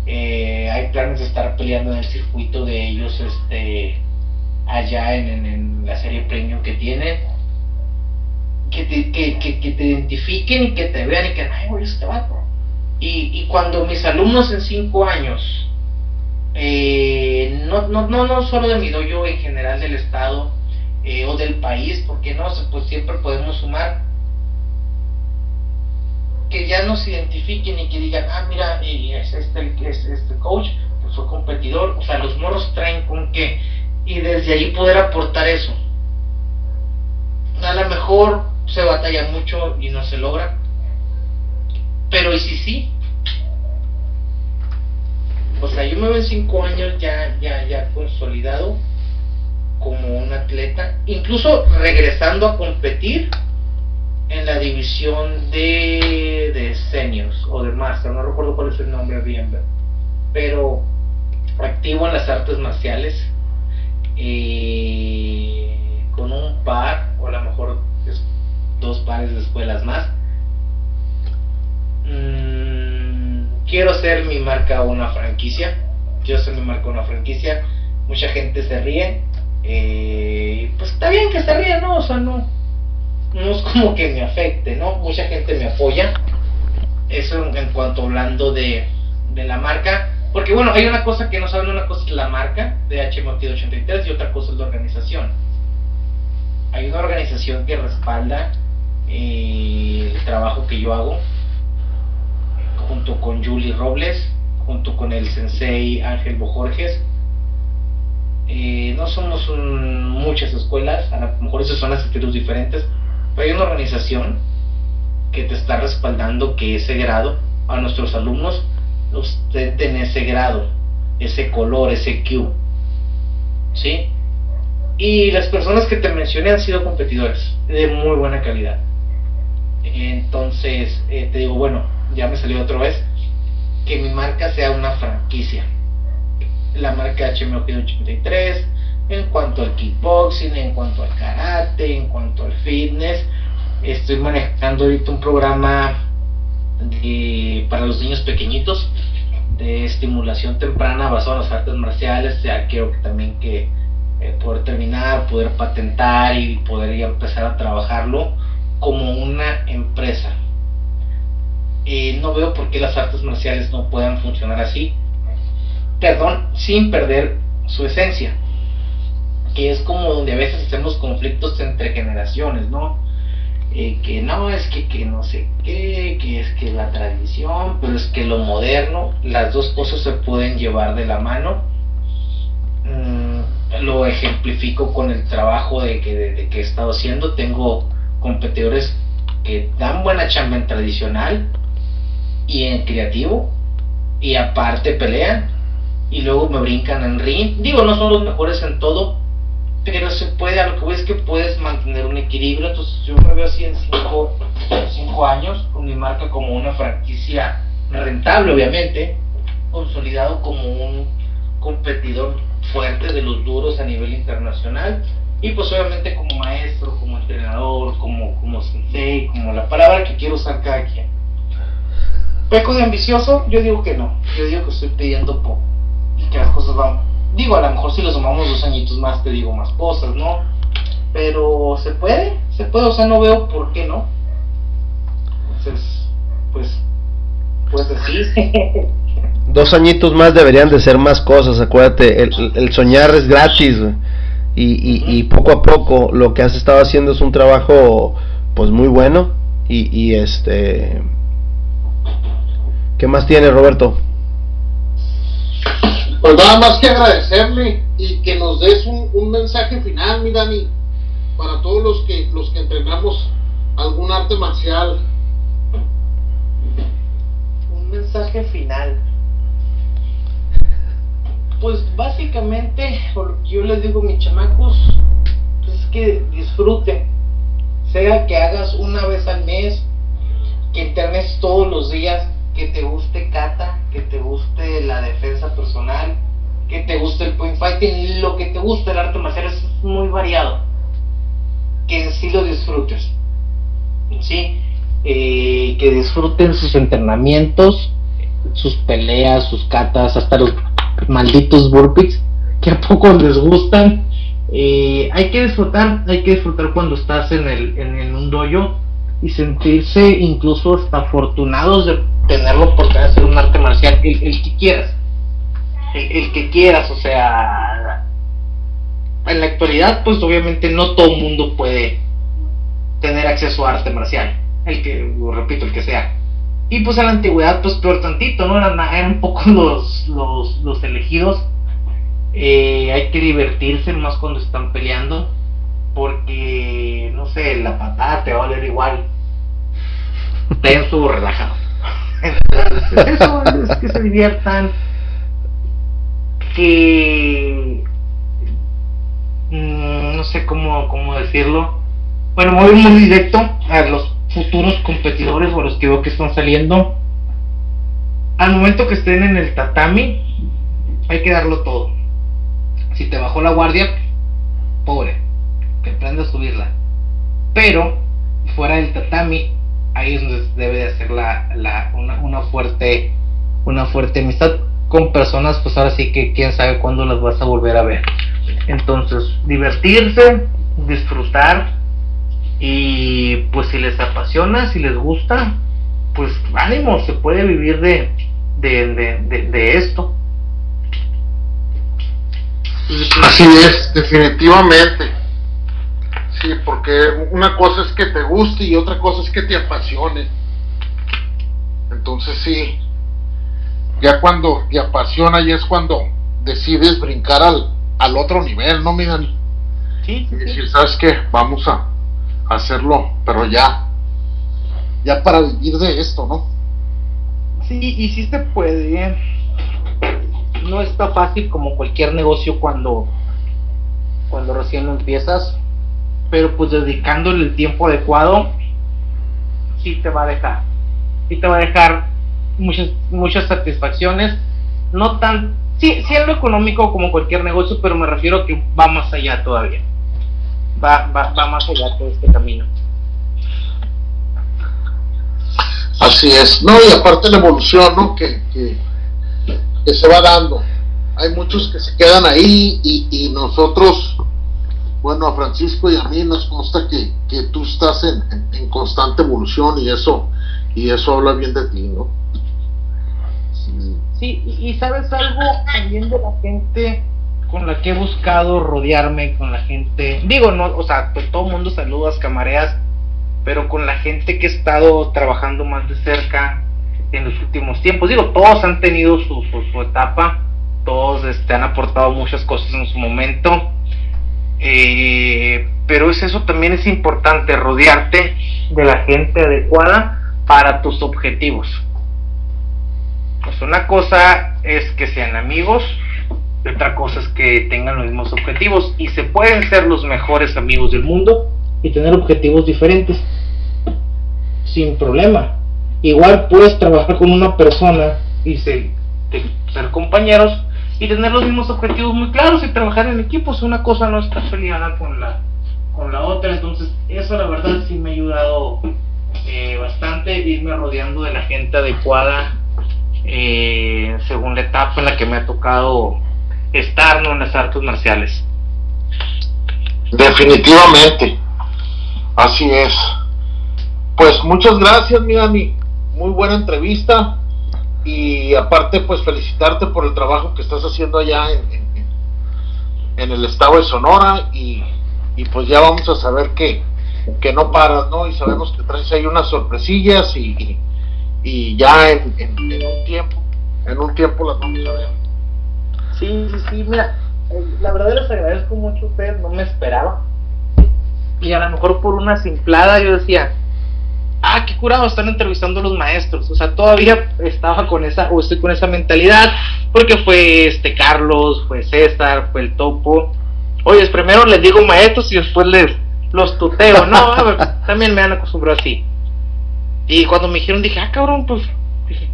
eh, hay planes de estar peleando en el circuito de ellos este allá en, en, la serie premium que tienen que te, que, que, que te identifiquen y que te vean y que ay güey este vato y, y cuando mis alumnos en cinco años eh, no, no, no, no solo de mi dojo en general del estado eh, o del país porque no pues siempre podemos sumar que ya nos identifiquen y que digan, ah, mira, es este, es este coach, pues fue competidor, o sea, los moros traen con qué, y desde ahí poder aportar eso. A lo mejor se batalla mucho y no se logra, pero ¿y si sí? O sea, yo me veo en cinco años ya, ya, ya consolidado como un atleta, incluso regresando a competir en la división de, de seniors o de master, no recuerdo cuál es el nombre bien, pero activo en las artes marciales con un par o a lo mejor dos pares de escuelas más. Mm, quiero ser mi marca una franquicia, quiero ser mi marca una franquicia, mucha gente se ríe, eh, pues está bien que se ríe, ¿no? O sea, no, no es como que me afecte, ¿no? Mucha gente me apoya. Eso en, cuanto hablando de, de, la marca. Porque bueno, hay una cosa que no saben, una cosa es la marca de HM83 y otra cosa es la organización. Hay una organización que respalda eh, el trabajo que yo hago junto con Julie Robles, junto con el sensei Ángel Bojorges. Eh, no somos muchas escuelas, a lo mejor esas son las estilos diferentes, hay una organización que te está respaldando que ese grado a nuestros alumnos usted en ese grado, ese color, ese Q. ¿Sí? Y las personas que te mencioné han sido competidores de muy buena calidad. Entonces, eh, te digo, bueno, ya me salió otra vez, que mi marca sea una franquicia. la marca HMO 83, en cuanto al kickboxing, en cuanto al karate, en cuanto al fitness. Estoy manejando ahorita un programa para los niños pequeñitos de estimulación temprana basado en las artes marciales. Ya quiero también que eh, poder terminar, poder patentar y poder ya empezar a trabajarlo como una empresa. no veo por qué las artes marciales no puedan funcionar así. Perdón, sin perder su esencia que es como donde a veces hacemos conflictos entre generaciones, ¿no? Eh, que no, es que, que no sé qué, que es que la tradición, pero es que lo moderno, las dos cosas se pueden llevar de la mano. Mm, lo ejemplifico con el trabajo de que, de, que he estado haciendo. Tengo competidores que dan buena chamba en tradicional y en creativo, y aparte pelean, y luego me brincan en ring. Digo, no son los mejores en todo, pero se puede, a lo que voy es que puedes mantener un equilibrio, entonces yo me veo así en 5 años, con mi marca como una franquicia rentable obviamente, consolidado como un competidor fuerte de los duros a nivel internacional, y pues obviamente como maestro, como entrenador, como, como sensei, como la palabra que quiero usar cada quien. ¿Peco de ambicioso? Yo digo que no, yo digo que estoy pidiendo poco. Y que las cosas van Digo, a lo mejor si lo sumamos dos añitos más te digo más cosas, ¿no? Pero se puede, se puede, o sea, no veo por qué no. Entonces, pues, pues así. [LAUGHS] dos añitos más deberían de ser más cosas, acuérdate, el, soñar es gratis. Y, y, y, poco a poco lo que has estado haciendo es un trabajo pues muy bueno y, y este ¿qué más tiene Roberto? Pues nada más que agradecerle y que nos des un, mensaje final, mi Dani, para todos los que los que entrenamos algún arte marcial. Un mensaje final. Pues básicamente, porque yo les digo, mis chamacos, pues es que disfruten. Sea que hagas una vez al mes, que entrenes todos los días, que te guste kata, que te guste la defensa personal, que te guste el point fighting, lo que te guste el arte marcial es muy variado. Que en sí lo disfrutes. ¿Sí? Eh, que disfruten sus entrenamientos, sus peleas, sus katas, hasta los malditos burpees que a poco les gustan. Eh, hay que disfrutar, hay que disfrutar cuando estás en, el, en, un dojo y sentirse incluso hasta afortunados de tener la oportunidad hacer un arte marcial, el, que quieras, el, que quieras, o sea, en la actualidad pues obviamente no todo el mundo puede tener acceso a arte marcial, el que, repito, el que sea. Y pues en la antigüedad pues peor tantito, ¿no? Eran, eran un poco [LAUGHS] los, los, los elegidos. Eh, hay que divertirse más cuando están peleando porque, no sé, la patada te va a oler igual. Tenso o relajado. Entonces, eso es que se diviertan, que mm, no sé cómo, cómo decirlo. Bueno, voy muy directo a los futuros competidores o los que veo que están saliendo. Al momento que estén en el tatami, hay que darlo todo. Si te bajó la guardia, pobre aprenda a subirla. Pero fuera del tatami, ahí es donde debe de hacer la, la, una, una, fuerte una fuerte amistad con personas, pues ahora sí que quién sabe cuándo las vas a volver a ver. Entonces, divertirse, disfrutar y pues si les apasiona, si les gusta, pues ánimo, se puede vivir de, de, de, de esto. Así es, definitivamente. Sí, porque una cosa es que te guste y otra cosa es que te apasione. Entonces sí, ya cuando te apasiona y es cuando decides brincar al, al otro nivel, ¿no, miran? Sí, Y decir, ¿sabes qué? Vamos a hacerlo, pero ya, ya para vivir de esto, ¿no? Sí, y sí se puede. No está fácil como cualquier negocio cuando, cuando recién lo empiezas pero pues dedicándole el tiempo adecuado, sí te va a dejar, sí te va a dejar muchas, muchas satisfacciones, no tan sí, sí lo económico como cualquier negocio, pero me refiero a que va más allá todavía. Va, va, va más allá todo este camino. Así es, no, y aparte la evolución, ¿no? Que, que, se va dando. Hay muchos que se quedan ahí y, y, nosotros, bueno, a Francisco y a mí nos consta que, que tú estás en, en, constante evolución y eso, y eso habla bien de ti, ¿no? Sí, y, sabes algo también de la gente con la que he buscado rodearme, con la gente, digo, no, o sea, todo el mundo saludas, camareas, pero con la gente que he estado trabajando más de cerca en los últimos tiempos. Digo, todos han tenido su, su, etapa, todos este, han aportado muchas cosas en su momento, eh, pero es eso también es importante, rodearte de la gente adecuada para tus objetivos. Pues una cosa es que sean amigos, y otra cosa es que tengan los mismos objetivos y se pueden ser los mejores amigos del mundo y tener objetivos diferentes sin problema. Igual puedes trabajar con una persona y ser, ser compañeros y tener los mismos objetivos muy claros y trabajar en equipos. Una cosa no está peleada con la, con la otra. Entonces, eso la verdad sí me ha ayudado eh, bastante irme rodeando de la gente adecuada eh, según la etapa en la que me ha tocado estar en las artes marciales. Definitivamente. Así es. Pues muchas gracias, mi. Muy buena entrevista. Y aparte, pues felicitarte por el trabajo que estás haciendo allá en, en, el estado de Sonora. Y, y, pues ya vamos a saber que, que no paras, ¿no? Y sabemos que traes ahí unas sorpresillas y, y ya en, un tiempo, en un tiempo las vamos a ver. Sí, sí, sí, mira, eh, la verdad les agradezco mucho a ustedes, no me esperaba y a lo mejor por una simplada yo decía, ah, qué curado, están entrevistando a los maestros. O sea, todavía estaba con esa, o estoy con esa mentalidad, porque fue este Carlos, fue César, fue el Topo. Oye, primero les digo maestros y después les los tuteo. No, [LAUGHS] también me han acostumbrado así. Y cuando me dijeron, dije, ah, cabrón, pues, dije,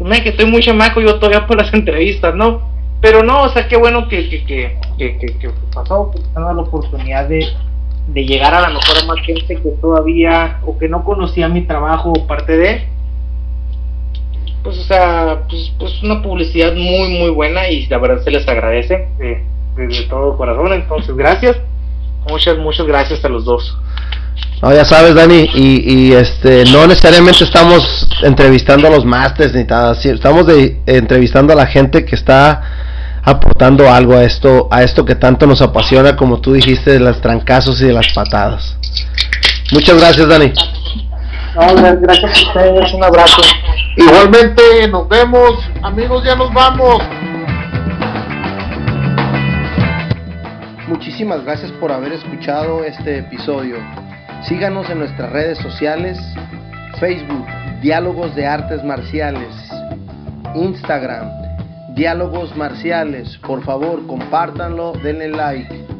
me que estoy muy chamaco yo todavía por las [LAUGHS] entrevistas, ¿no? Pero no, o sea, qué bueno que, que, que, que, que pasó, me la oportunidad de, de llegar a la mejor a más gente que todavía o que no conocía mi trabajo o parte de pues o sea pues, pues una publicidad muy muy buena y la verdad se les agradece de, de, todo corazón. Entonces gracias. Muchas muchas gracias a los dos. No, ya sabes, Dani, y, y, este, no necesariamente estamos entrevistando a los másters ni nada, estamos de, entrevistando a la gente que está aportando algo a esto, a esto que tanto nos apasiona, como tú dijiste, de los trancazos y de las patadas. Muchas gracias, Dani. gracias a ustedes, un abrazo. Igualmente, nos vemos, amigos, ya nos vamos. Muchísimas gracias por haber escuchado este episodio. Síganos en nuestras redes sociales, Facebook, Diálogos de Artes Marciales, Instagram, Diálogos Marciales. Por favor, compártanlo, denle like.